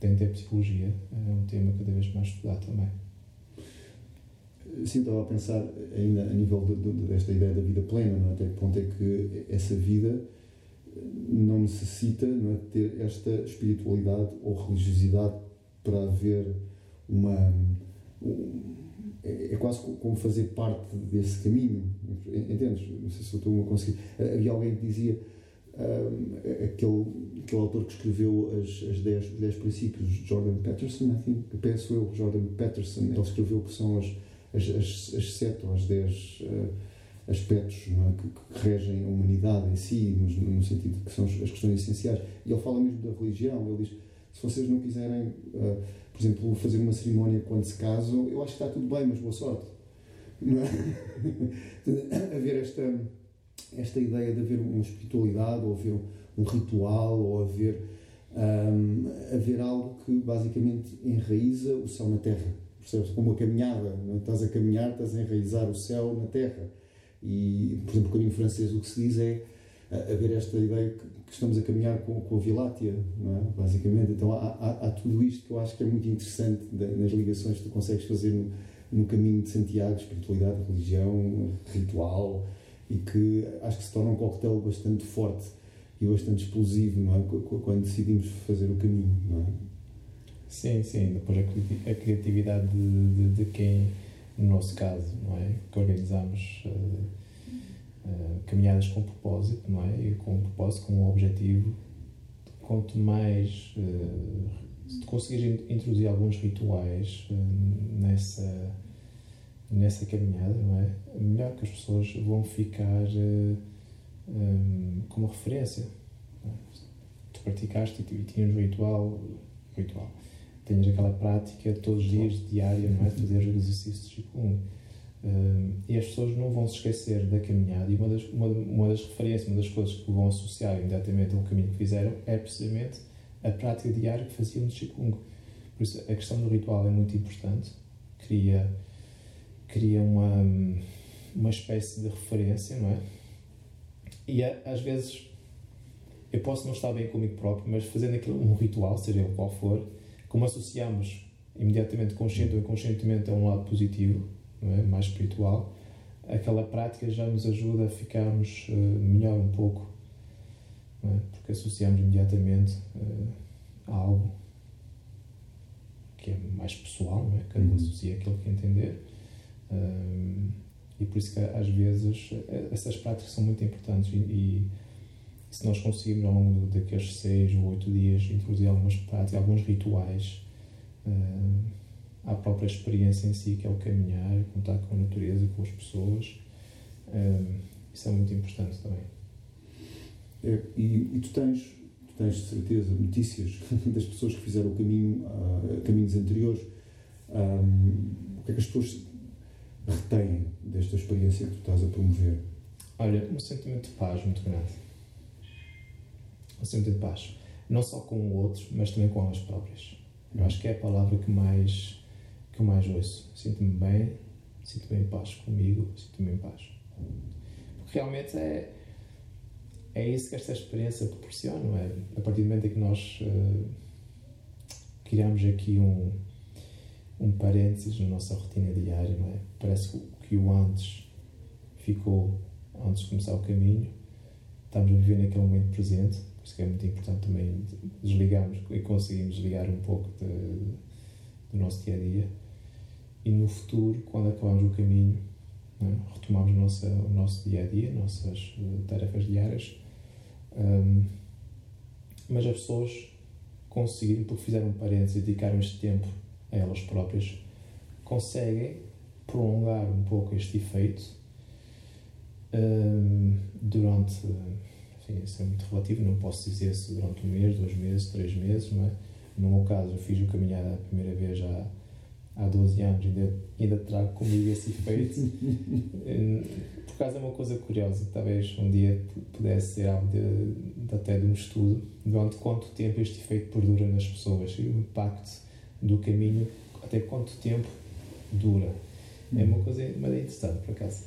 S3: dentro da psicologia é um tema cada vez mais estudado também.
S2: Sim, estava a pensar ainda a nível de, de, desta ideia da vida plena, não é? até que ponto é que essa vida não necessita não é, ter esta espiritualidade ou religiosidade para haver uma. Um, é, é quase como fazer parte desse caminho. Entendes? Não sei se eu estou a conseguir. Havia alguém que dizia. Um, aquele, aquele autor que escreveu as, as 10, 10 princípios, Jordan Peterson, I think, penso eu, Jordan Peterson, ele escreveu que são as, as, as, as 7 ou as 10 uh, aspectos é? que, que, regem a humanidade em si, no, no, sentido que são as questões essenciais. E ele fala mesmo da religião, ele diz, se vocês não quiserem, uh, por exemplo, fazer uma cerimónia quando se casam, eu acho que está tudo bem, mas boa sorte. Não é? haver esta, esta ideia de haver uma espiritualidade, ou haver um ritual, ou haver, um, haver algo que basicamente enraiza o céu na terra. Percebes? Como a caminhada, não é? estás a caminhar, estás a enraizar o céu na terra. E, por exemplo, o caminho francês o que se diz é haver esta ideia que, estamos a caminhar com, com a Via não é? basicamente. Então há, há, há, tudo isto que eu acho que é muito interessante nas ligações que tu consegues fazer no, no caminho de Santiago, espiritualidade, religião, ritual, e que acho que se torna um coquetel bastante forte e bastante explosivo, não é? Quando decidimos fazer o caminho, não é?
S3: Sim, sim. Depois a, criatividade de, de, de quem, no nosso caso, não é? Que organizamos uh, uh, caminhadas com propósito, não é? E com um propósito, com um objetivo. Quanto mais uh, se conseguires introduzir alguns rituais nessa nessa caminhada, não é? Melhor que as pessoas vão ficar um, como referência. Tu praticaste e tinhas um ritual, ritual. Tens aquela prática todos os dias, diária, não é? Fazer exercícios tipo um. Um, e as pessoas não vão se esquecer da caminhada e uma das, uma, uma das referências, uma das coisas que vão associar imediatamente ao caminho que fizeram é precisamente a prática diária que faziam no Qigong. Por isso, a questão do ritual é muito importante, cria, cria uma, uma espécie de referência, não é? E às vezes eu posso não estar bem comigo próprio, mas fazendo aquilo, um ritual, seja ele qual for, como associamos imediatamente, consciente ou inconscientemente, a um lado positivo, é? mais espiritual, aquela prática já nos ajuda a ficarmos uh, melhor um pouco, é? porque associamos imediatamente uh, a algo que é mais pessoal, não é? cada um uhum. associa aquilo que entender. E por isso que às vezes essas práticas são muito importantes e, e se nós conseguirmos ao longo daqueles seis ou oito dias introduzir algumas práticas, alguns rituais uh, à própria experiência em si, que é o caminhar, contar com a natureza, com as pessoas, uh, isso é muito importante também.
S2: É, e, e, tu tens, tu tens de certeza notícias das pessoas que fizeram o caminho, uh, caminhos anteriores. Um, o que é que as pessoas retêm desta experiência que tu estás a promover?
S3: Olha, um sentimento de paz muito grande. Um sentimento de paz. Não só com o outro, mas também com elas próprias. Eu acho que é a palavra que mais que mais ouço. Sinto-me bem, sinto-me em paz comigo, sinto-me em paz. Porque realmente é, é isso que esta experiência proporciona, é? A partir do momento em que nós uh, criamos aqui um, um parênteses na nossa rotina diária, não é? Parece que o antes ficou antes de começar o caminho, estamos a viver naquele momento presente, por isso que é muito importante também desligarmos e conseguirmos desligar um pouco de, do nosso dia a dia. E no futuro, quando acabarmos o caminho, é? retomamos o nosso dia a dia, nossas uh, tarefas diárias. Um, mas as pessoas conseguiram, porque fizeram um parênteses dedicaram este tempo a elas próprias, conseguem prolongar um pouco este efeito um, durante. Enfim, isso é muito relativo, não posso dizer se durante um mês, dois meses, três meses, não é? No meu caso, eu fiz o caminhada a primeira vez já há 12 anos, ainda, ainda trago comigo esse efeito. Hum, por causa de uma coisa curiosa, talvez um dia pudesse ser algo de, de, até de um estudo, durante quanto tempo este efeito perdura nas pessoas e o impacto do caminho, até quanto tempo dura. É uma coisa mas é interessante, por acaso.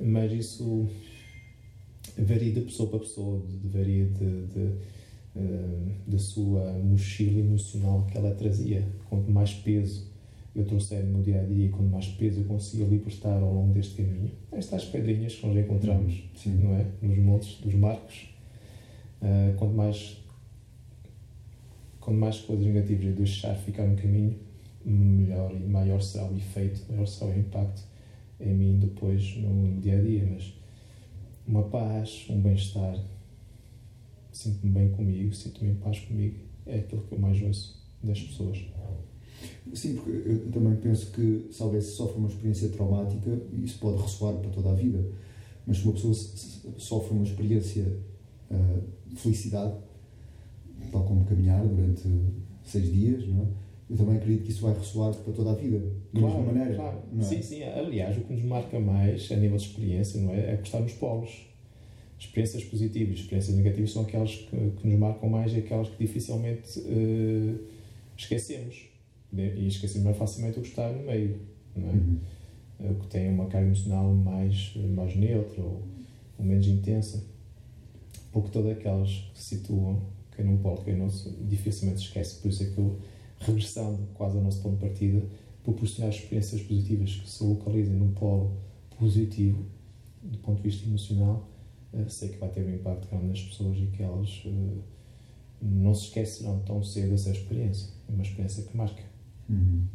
S3: Mas isso varia de pessoa para pessoa, varia de, de, eh, da sua mochila emocional que ela trazia. Quanto mais peso eu trouxer no dia a dia, quanto mais peso eu conseguia libertar ao longo deste caminho. Estas pedrinhas que nós encontramos, Sim. não é? Nos montes dos marcos. Uh, quanto mais quanto mais coisas negativas eu deixar ficar no caminho, melhor e maior será o efeito, maior será o impacto em mim depois no, dia a dia. Mas uma paz, um bem-estar, sinto-me bem comigo, sinto-me em paz comigo, é aquilo que eu mais ouço das pessoas.
S2: Sim, porque eu também penso que se alguém sofre uma experiência traumática, isso pode ressoar para toda a vida. Mas se uma pessoa sofre uma experiência uh, de felicidade, tal como caminhar durante seis dias, não é? eu também acredito que isso vai ressoar para toda a vida, da
S3: claro,
S2: mesma maneira.
S3: Claro.
S2: É?
S3: Sim, sim. Aliás, o que nos marca mais a nível de experiência não é, é estar nos polos. Experiências positivas, experiências negativas são aquelas que, que nos marcam mais e aquelas que dificilmente uh, esquecemos. E esquecemos mais facilmente o que está no meio, não é? Uhum. O que tem uma carga emocional mais, mais neutra ou, ou menos intensa. Porque todas aquelas que se situam, quem num polo, quem não, dificilmente esquece. Por isso é que eu regressando quase ao nosso ponto de partida, proporcionar experiências positivas que se localizem num polo positivo, do ponto de vista emocional, uh, sei que vai ter um impacto grande nas pessoas e que elas uh, não se esquecerão tão cedo dessa experiência. É uma experiência que marca.
S2: Uhum.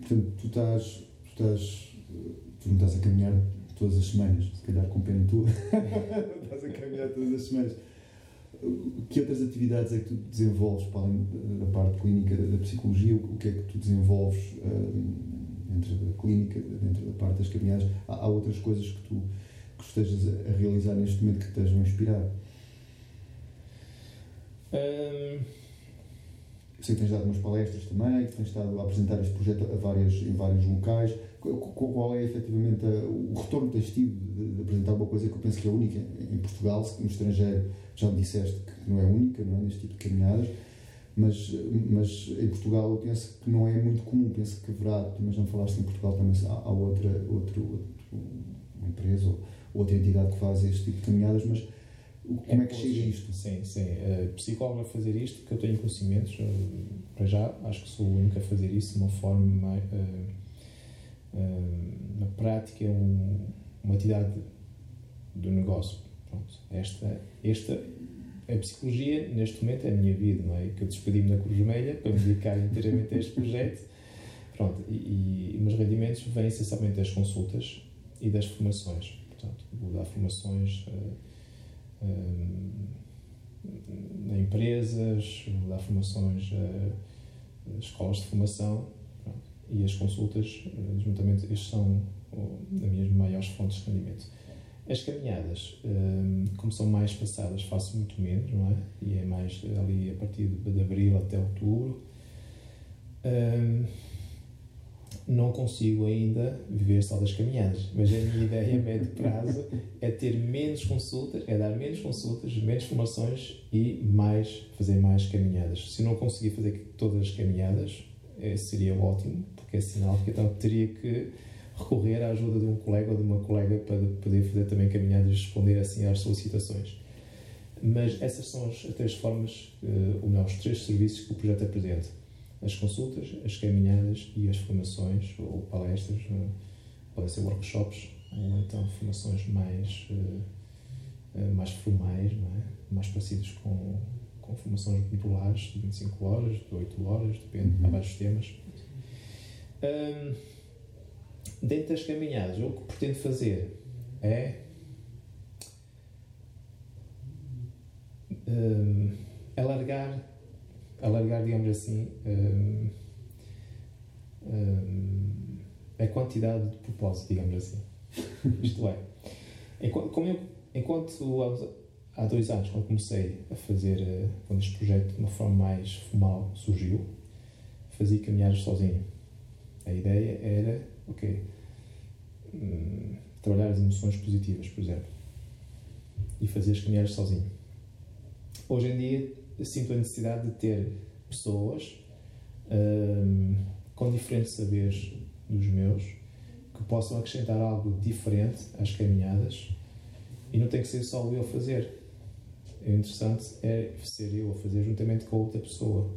S2: Portanto, tu estás, tu estás, tu não estás a caminhar todas as semanas, se calhar com pena tua, estás a caminhar todas as semanas que outras atividades é que tu desenvolves, para além da parte clínica da psicologia, o que é que tu desenvolves uh, dentro da clínica, dentro da parte das caminhadas? Há, há, outras coisas que tu, que estejas a realizar neste momento que te estejam a inspirar?
S3: Um...
S2: Eu sei que tens dado umas palestras também, que tens estado a apresentar este projeto a várias, em vários locais. Qual é efetivamente o retorno que tens tido de, de apresentar uma coisa que eu penso que é única em Portugal, no estrangeiro já me disseste que não é única não é, neste tipo de caminhadas, mas, mas em Portugal eu penso que não é muito comum, penso que haverá, mas não falaste em Portugal também, há, há outra, uma empresa ou outra entidade que faz este tipo de caminhadas, mas como é, é que chega isto?
S3: Sim, sim. Uh, psicólogo a fazer isto, porque eu tenho conhecimentos, uh, para já, acho que sou o único a fazer isso de uma forma mais, uh, na prática, é um, uma atividade do negócio Pronto, esta, esta, a psicologia, neste momento, é a minha vida, não é? Que eu despedi-me da Cruz Vermelha para me dedicar inteiramente a este projeto. Pronto, e, e, os rendimentos vêm essencialmente das consultas e das formações. Portanto, vou dar formações uh, em empresas, dar formações a escolas de formação e as consultas, juntamente, estes são as minhas maiores fontes de rendimento. As caminhadas, como são mais passadas, faço muito menos, não é? E é mais ali a partir de abril até outubro. Não consigo ainda viver só das caminhadas, mas a minha ideia a médio prazo é ter menos consultas, é dar menos consultas, menos formações e mais fazer mais caminhadas. Se não conseguir fazer todas as caminhadas, eh, seria ótimo, porque é sinal que então teria que recorrer à ajuda de um colega ou de uma colega para poder fazer também caminhadas e responder assim às solicitações. Mas essas são as, três formas, uh, ou os três serviços que o projeto apresenta: as consultas, as caminhadas e as formações ou palestras, podem ser workshops ou então formações mais, uh, mais formais, é? mais parecidas com, com formações modulares de 25 horas, de 8 horas, depende, uhum. há vários temas. Um, dentro das caminhadas, o que pretendo fazer é um, alargar, alargar, digamos assim, um, um, a quantidade de propósito, digamos assim. Isto é, enquanto, como eu, enquanto há dois anos, quando comecei a fazer, eh, quando este projeto de uma forma mais formal surgiu, fazia caminhadas sozinho. A ideia era ok, hum, trabalhar as emoções positivas, por exemplo, e fazer as caminhadas sozinho. Hoje em dia sinto a necessidade de ter pessoas hum, com diferentes saberes dos meus que possam acrescentar algo diferente às caminhadas e não tem que ser só eu a fazer. O interessante é ser eu a fazer juntamente com outra pessoa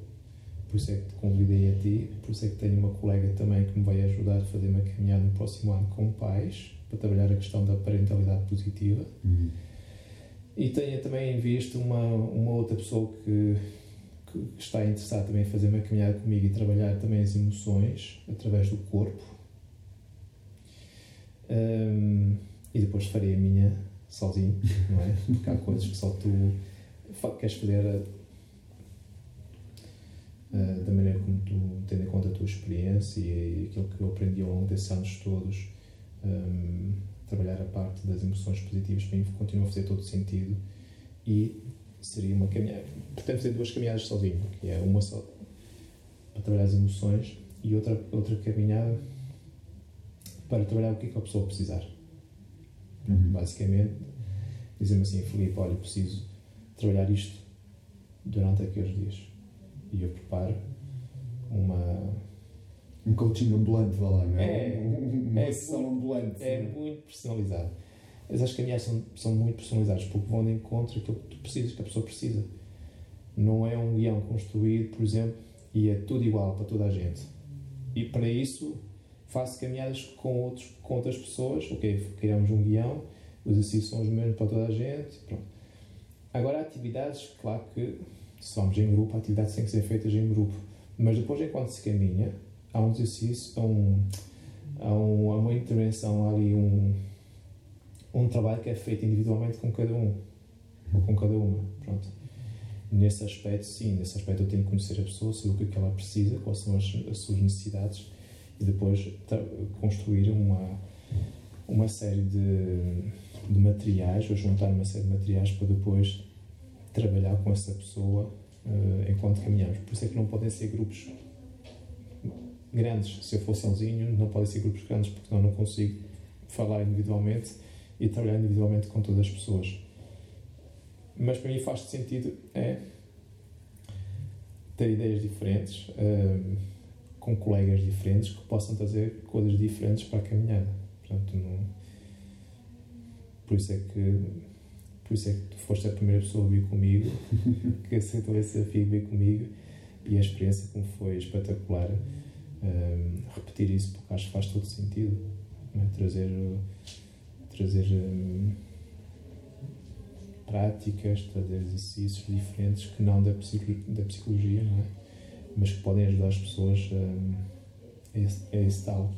S3: por isso é que te convidei a ti, por isso é que tenho uma colega também que me vai ajudar a fazer uma caminhada no próximo ano com pais, para trabalhar a questão da parentalidade positiva.
S2: Uhum.
S3: E tenho também em vista uma, uma outra pessoa que, que está interessado também em fazer uma caminhada comigo e trabalhar também as emoções através do corpo. Um, e depois farei a minha sozinho, não é? Porque há coisas que só tu queres fazer uh, da maneira como tu tendo em conta a tua experiência e aquilo que eu aprendi ao longo desses anos todos. Um, trabalhar a parte das emoções positivas para mim continua a fazer todo sentido e seria uma caminhada. Pretendo fazer duas caminhadas sozinho, que é uma só para trabalhar as emoções e outra, outra caminhada para trabalhar o que é que a pessoa precisar. Uhum. Basicamente, dizer-me assim, Filipe, olha, preciso trabalhar isto durante aqueles dias. E eu preparo uma.
S2: Um coaching ambulante, vá lá, não
S3: é? É,
S2: uma é ambulante.
S3: É muito personalizado. Mas as caminhadas são, são muito personalizadas porque vão de encontro àquilo que tu precisas, que a pessoa precisa. Não é um guião construído, por exemplo, e é tudo igual para toda a gente. E para isso faço caminhadas com, outros, com outras pessoas, ok, criamos um guião, os exercícios são os mesmos para toda a gente, pronto. Agora, atividades, claro que se vamos em grupo, atividades têm que ser feitas em grupo, mas depois, enquanto se caminha, há um exercício, há, um, há, um, uma intervenção, há ali um, um trabalho que é feito individualmente com cada um, ou com cada uma, pronto. Nesse aspecto, sim, nesse aspecto eu tenho que conhecer a pessoa, saber o que é que ela precisa, quais são as, as suas necessidades e depois construir uma, uma série de, de materiais, ou juntar uma série de materiais para depois trabalhar com essa pessoa uh, enquanto caminhamos. Por isso é que não podem ser grupos grandes. Se eu for sozinho, não podem ser grupos grandes, porque senão não consigo falar individualmente e trabalhar individualmente com todas as pessoas. Mas para mim faz sentido é ter ideias diferentes, uh, com colegas diferentes que possam trazer coisas diferentes para a caminhada. Portanto, não... por isso é que por isso é que tu foste a primeira pessoa a vir comigo, que aceitou esse desafio de vir comigo e a experiência como foi espetacular. Repetir isso porque acho que faz todo sentido. É? Trazer trazer um, práticas, trazer exercícios diferentes que não da, da psicologia, não é? mas que podem ajudar as pessoas um, a, esse, a esse tal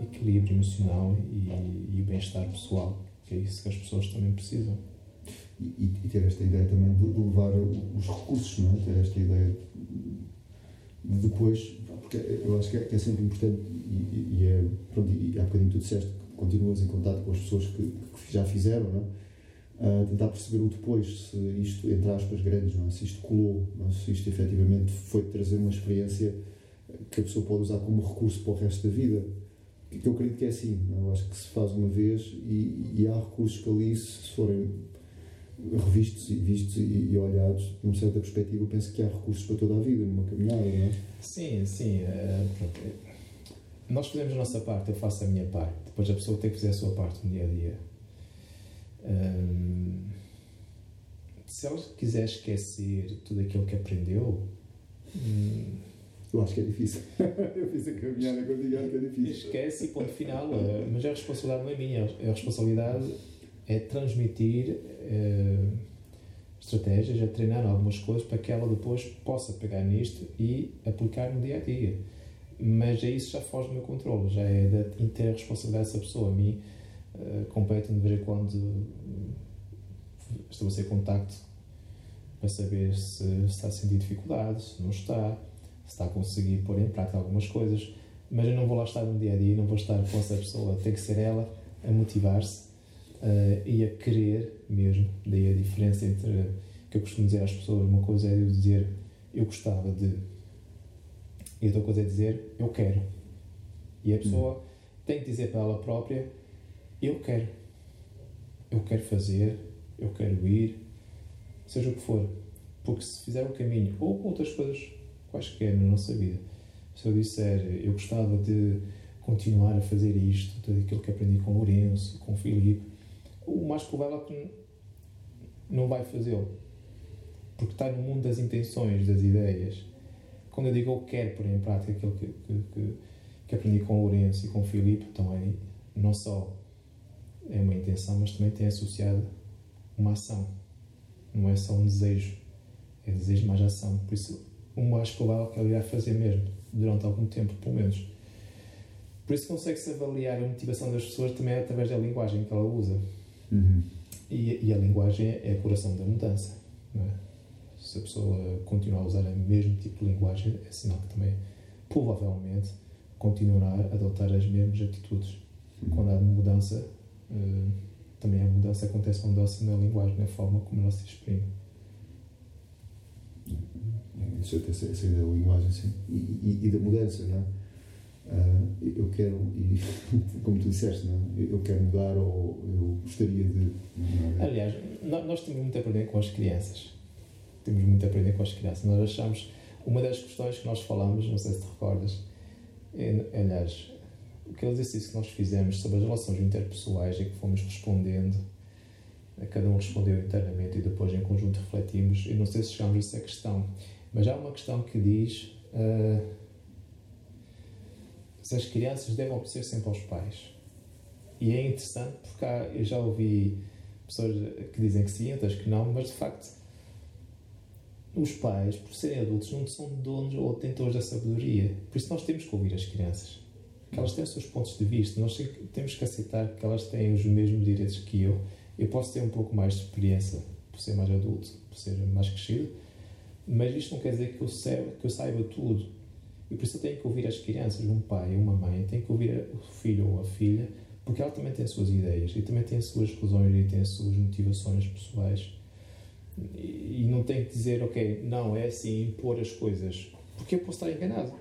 S3: equilíbrio emocional e, e bem-estar pessoal, que é isso que as pessoas também precisam.
S2: E, e, ter esta ideia também de, de, levar os recursos, não é? Ter esta ideia de depois, porque eu acho que é, que é sempre importante e, e, é, pronto, e há bocadinho tu disseste continuas em contato com as pessoas que, que já fizeram, não é? Uh, tentar perceber o depois, se isto, entre aspas, grandes, não é? se isto colou, não é? se isto efetivamente foi trazer uma experiência que a pessoa pode usar como recurso para o resto da vida. Que eu acredito que é assim, é? eu acho que se faz uma vez e, e há recursos que ali, se forem revistos e vistos e, e olhados numa certa perspectiva, eu penso que há recursos para toda a vida, numa caminhada, não é?
S3: Sim, sim. É, nós fazemos a nossa parte, eu faço a minha parte. Depois a pessoa tem que fazer a sua parte no dia a dia. Hum, se ela quiser esquecer tudo aquilo que aprendeu. Hum,
S2: eu acho que é difícil. eu fiz a caminhada contigo, acho que é difícil.
S3: Esquece e ponto final. Eh, mas a responsabilidade não é minha. A responsabilidade é transmitir uh, estratégias, é treinar algumas coisas para que ela depois possa pegar nisto e aplicar no dia a dia. Mas é isso já foge do meu controle, já é da inteira responsabilidade dessa pessoa. A mim uh, compete-me de vez em quando estabelecer contacto para saber se, se está a sentir dificuldades, se não está, se está a conseguir pôr em prática algumas coisas, mas eu não vou lá estar no dia a dia, não vou estar com essa pessoa, tem que ser ela a motivar-se uh, e a querer mesmo. Daí a diferença entre que eu costumo dizer às pessoas: uma coisa é eu dizer eu gostava de e outra coisa é dizer eu quero. E a pessoa hum. tem que dizer para ela própria eu quero. Eu quero fazer, eu quero ir, seja o que for. Porque se fizer o caminho ou outras coisas quaisquer na nossa vida, se eu disser eu gostava de continuar a fazer isto, tudo aquilo que aprendi com Lourenço, com Filipe, o mais provável é que não vai fazê-lo. Porque está no mundo das intenções, das ideias quando eu digo eu quero pôr em prática aquilo que, que, que, que aprendi com o Lourenço e com o Filipe, então é, não só é uma intenção, mas também tem associado uma ação. Não é só um desejo, é desejo mais ação. Por isso, o mais provável é que ele irá fazer mesmo, durante algum tempo, pelo menos. Por isso, consegue-se avaliar a motivação das pessoas também através da linguagem que ela usa.
S2: Uhum.
S3: E, e, a linguagem é o coração da mudança. É? Se a pessoa continuar a usar o mesmo tipo de linguagem, é sinal que também, provavelmente, continuará a adotar as mesmas atitudes. Uhum. Quando há mudança, uh, também a mudança acontece uma mudança na linguagem, na forma como ela se exprime.
S2: Isso essa, essa ideia da linguagem sim. E, e, e, da mudança, não é? Uh, eu quero, e como tu disseste, não é? eu quero mudar ou eu gostaria de.
S3: É? Aliás, nós temos muito a aprender com as crianças. Temos muito a aprender com as crianças. Nós achamos, uma das questões que nós falamos, não sei se te recordas, é, aliás, aquele exercício que nós fizemos sobre as relações interpessoais e que fomos respondendo, cada um respondeu internamente e depois em conjunto refletimos. Eu não sei se chegamos a essa questão, mas há uma questão que diz uh, se as crianças devem obedecer sempre aos pais. E é interessante porque há, eu já ouvi pessoas que dizem que sim, outras que não, mas de facto os pais, por serem adultos, não são donos ou detentores da sabedoria. Por isso nós temos que ouvir as crianças. Que elas têm os seus pontos de vista. Nós temos que aceitar que elas têm os mesmos direitos que eu. Eu posso ter um pouco mais de experiência por ser mais adulto, por ser mais crescido, mas isto não quer dizer que eu saiba, que eu saiba tudo. E por isso tenho que ouvir as crianças, um pai, uma mãe, tenho que ouvir o filho ou a filha, porque ela também tem as suas ideias e também tem as suas razões e tem as suas motivações pessoais. E, não tem que dizer, ok, não, é assim, impor as coisas, porque eu posso estar enganado.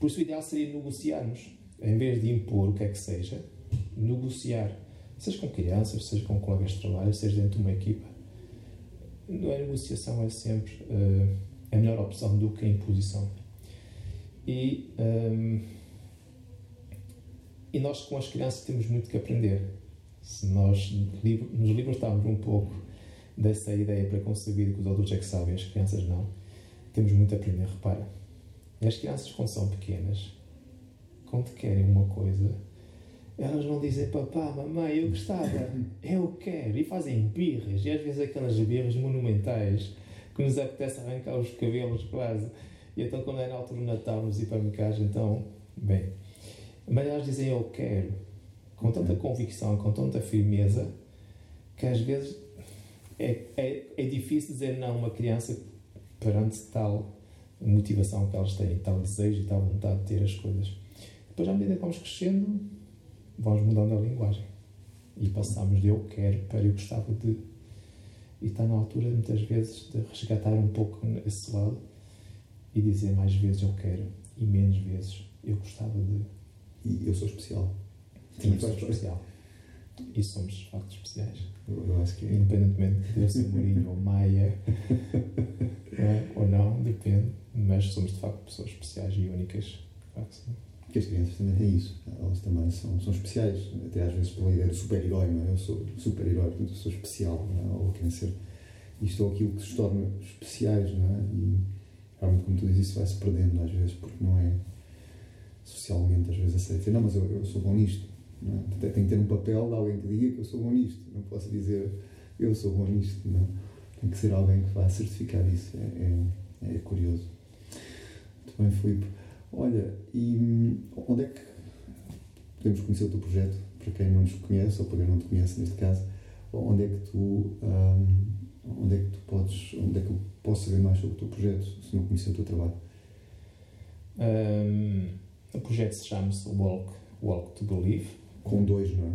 S3: Por isso o ideal seria negociarmos, em vez de impor o que é que seja, negociar, seja com crianças, seja com colegas de trabalho, seja dentro de uma equipa a negociação é sempre uh, a melhor opção do que a imposição. E, um, e nós, com as crianças, temos muito que aprender. Se nós nos libertarmos um pouco dessa ideia preconcebida que os adultos é que sabem, as crianças não, temos muito a aprender. Repara, as crianças, quando são pequenas, quando querem uma coisa, elas não dizem papá, mamãe, eu gostava, eu quero, e fazem birras, e às vezes aquelas birras monumentais que nos apetece arrancar os cabelos quase. E então, quando é na altura do Natal, nos ir para a casa, então, bem. Mas elas dizem eu quero, com tanta convicção, com tanta firmeza, que às vezes é, é, é difícil dizer não a uma criança perante tal motivação que elas têm, tal desejo e tal vontade de ter as coisas. Depois, à medida que vamos crescendo, vamos mudando a linguagem e passamos de eu quero para eu gostava de. E está na altura, muitas vezes, de resgatar um pouco esse lado e dizer mais vezes eu quero e menos vezes eu gostava de.
S2: E eu sou especial.
S3: Sim, eu sou especial. E somos, de facto, especiais.
S2: Eu, eu acho que é.
S3: Independentemente de eu ser Mourinho ou Maia, é? ou não, depende. Mas somos, de facto, pessoas especiais e únicas. De facto, sim.
S2: Porque as crianças também têm isso. Elas também são, são especiais, até às vezes pela ideia do super-herói, não é? Eu sou super-herói, portanto eu sou especial, não é? Ou querem ser isto ou aquilo que se torna especiais, não é? E realmente, como tu dizes, isso vai-se perdendo às vezes, porque não é socialmente às vezes aceito. Não, mas eu, eu sou bom nisto. Não é? Tem que ter um papel de alguém que diga que eu sou bom nisto. Não posso dizer eu sou bom nisto. Não. Tem que ser alguém que vá certificar isso. É, é, é curioso. Muito bem, Filipe. Olha, e hum, onde é que podemos conhecer o teu projeto? Para quem não nos conhece, ou para quem não te conhece neste caso, onde é que tu, um, onde é que tu podes, onde é que eu posso saber mais sobre o teu projeto, se não conhecer o teu trabalho?
S3: Um, o projeto se chama-se Walk, Walk to Believe.
S2: Com dois, não é?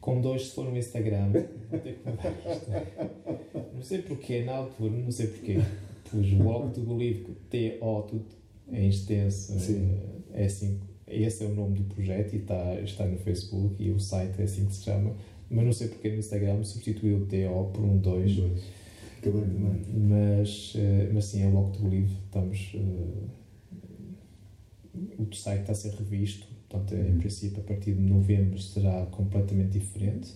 S3: Com dois, se for no Instagram, vou ter que mudar isto. Não sei porquê, na altura, não sei porquê. Pus Walk to Believe, T-O, tudo é extenso. Sim. É, é assim, esse é o nome do projeto e está, está no Facebook e o site é assim que se chama. Mas não sei porque no Instagram substituiu o TO por um 2.
S2: Acabou também.
S3: Mas, eh, mas sim, é logo to Believe. Estamos. Uh, o site está a ser revisto, portanto, em uhum. princípio, a partir de novembro será completamente diferente.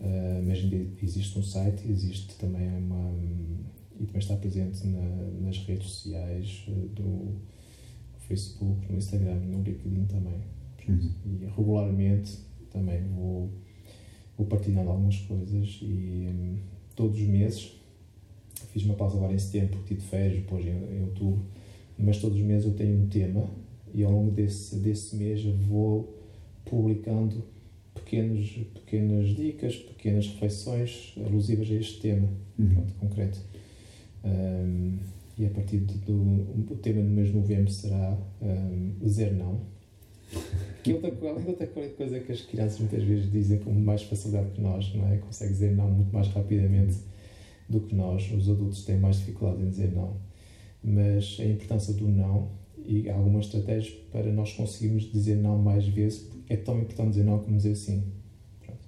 S3: Uh, mas ainda existe um site, existe também uma e também está presente na, nas redes sociais do Facebook, no Instagram, no LinkedIn também. Uhum. E regularmente também vou, vou partilhando algumas coisas e um, todos os meses fiz uma pausa agora em setembro, porque tive férias, depois em, em outubro, mas todos os meses eu tenho um tema e ao longo desse, desse mês eu vou publicando pequenos, pequenas dicas, pequenas reflexões alusivas a este tema
S2: Uhum.
S3: pronto, concreto. Um, e a partir do o tema do mês de novembro será um, dizer não. Que outra, outra co- coisa que as crianças muitas vezes dizem com mais facilidade que nós, não é? Conseguem dizer não muito mais rapidamente do que nós. Os adultos têm mais dificuldade em dizer não. Mas a importância do não e algumas estratégias para nós conseguirmos dizer não mais vezes, porque é tão importante dizer não como dizer sim. Pronto.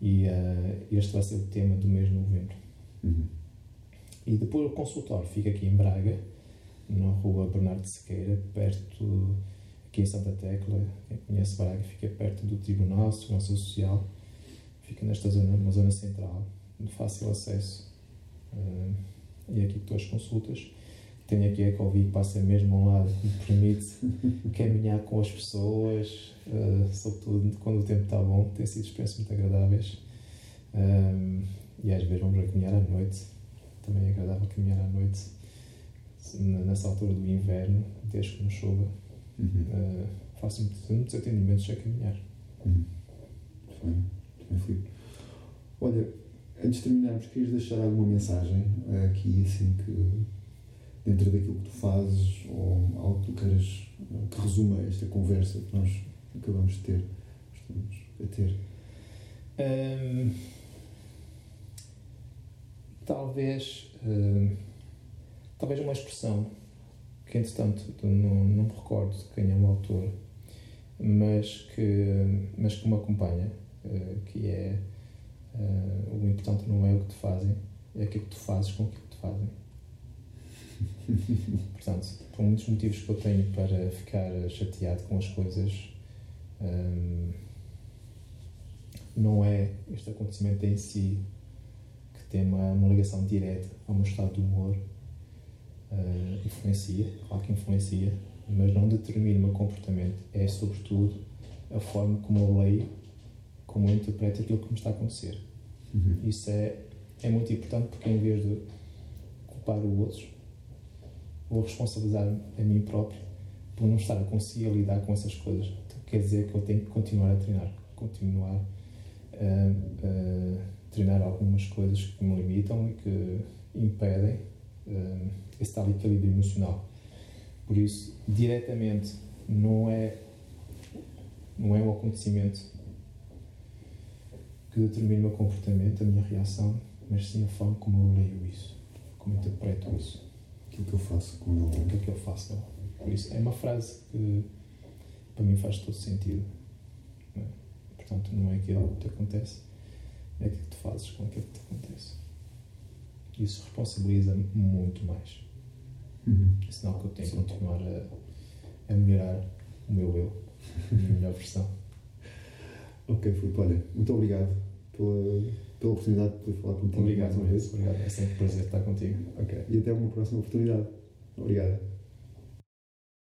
S3: E uh, este vai ser o tema do mês de novembro.
S2: Uhum.
S3: E depois o consultório fica aqui em Braga, na rua Bernardo Sequeira, perto, aqui em Santa Tecla. Quem conhece Braga fica perto do Tribunal Segurança Social, fica nesta zona, uma zona central, de fácil acesso. Uh, e aqui que estou as consultas. Tenho aqui a que passa mesmo ao lado, me permite caminhar com as pessoas, uh, sobretudo quando o tempo está bom, tem sido experiências muito agradáveis. Um, e às vezes vamos a caminhar à noite, também é agradável caminhar à noite, nessa altura do inverno, desde que não chova.
S2: Uhum.
S3: Uh, faço muitos, atendimentos a caminhar.
S2: Uhum. Muito bem, muito bem, Filipe. Olha, antes de terminarmos, querias deixar alguma mensagem eh, aqui, assim, que dentro daquilo que tu fazes, ou algo que tu queiras eh, que resuma esta conversa que nós acabamos de ter, estamos a ter.
S3: Um, talvez, talvez uma expressão que, entretanto, não, não me recordo de quem é o autor, mas que, mas que me acompanha, uh, que é uh, o importante não é o que te fazem, é aquilo que tu fazes com aquilo que te fazem. Portanto, por muitos motivos que eu tenho para ficar chateado com as coisas, um, não é este acontecimento em si que tem uma, uma ligação direta ao meu estado de humor. Uh, influencia, claro que influencia, mas não determina o meu comportamento. É, sobretudo, a forma como eu leio, como eu interpreto aquilo que me está a acontecer.
S2: Uhum.
S3: Isso é, é muito importante porque, em vez de culpar o outro, vou responsabilizar a mim próprio por não estar a conseguir lidar com essas coisas. Então, quer dizer que eu tenho que continuar a treinar, continuar a, a treinar algumas coisas que me limitam e que impedem uh, esse tal equilíbrio emocional. Por isso, diretamente, não é, não é um acontecimento que determina o meu comportamento, a minha reação, mas sim a forma como eu leio isso, como interpreto isso
S2: Aquilo que eu faço com ele.
S3: o que é que eu faço dele. Por isso, é uma frase que para mim faz todo sentido. Não é? Portanto, não é aquilo que te acontece, é aquilo que tu fazes com aquilo que te acontece. Isso responsabiliza muito mais.
S2: Uhum.
S3: É sinal que eu tenho que continuar a, a melhorar o meu eu, a minha melhor versão.
S2: Ok, Filipe, olha, muito obrigado pela, pela oportunidade de poder falar contigo
S3: Obrigado,
S2: mais uma vez.
S3: Obrigado. É sempre um prazer estar contigo.
S2: Ok, e até uma próxima oportunidade. Obrigado.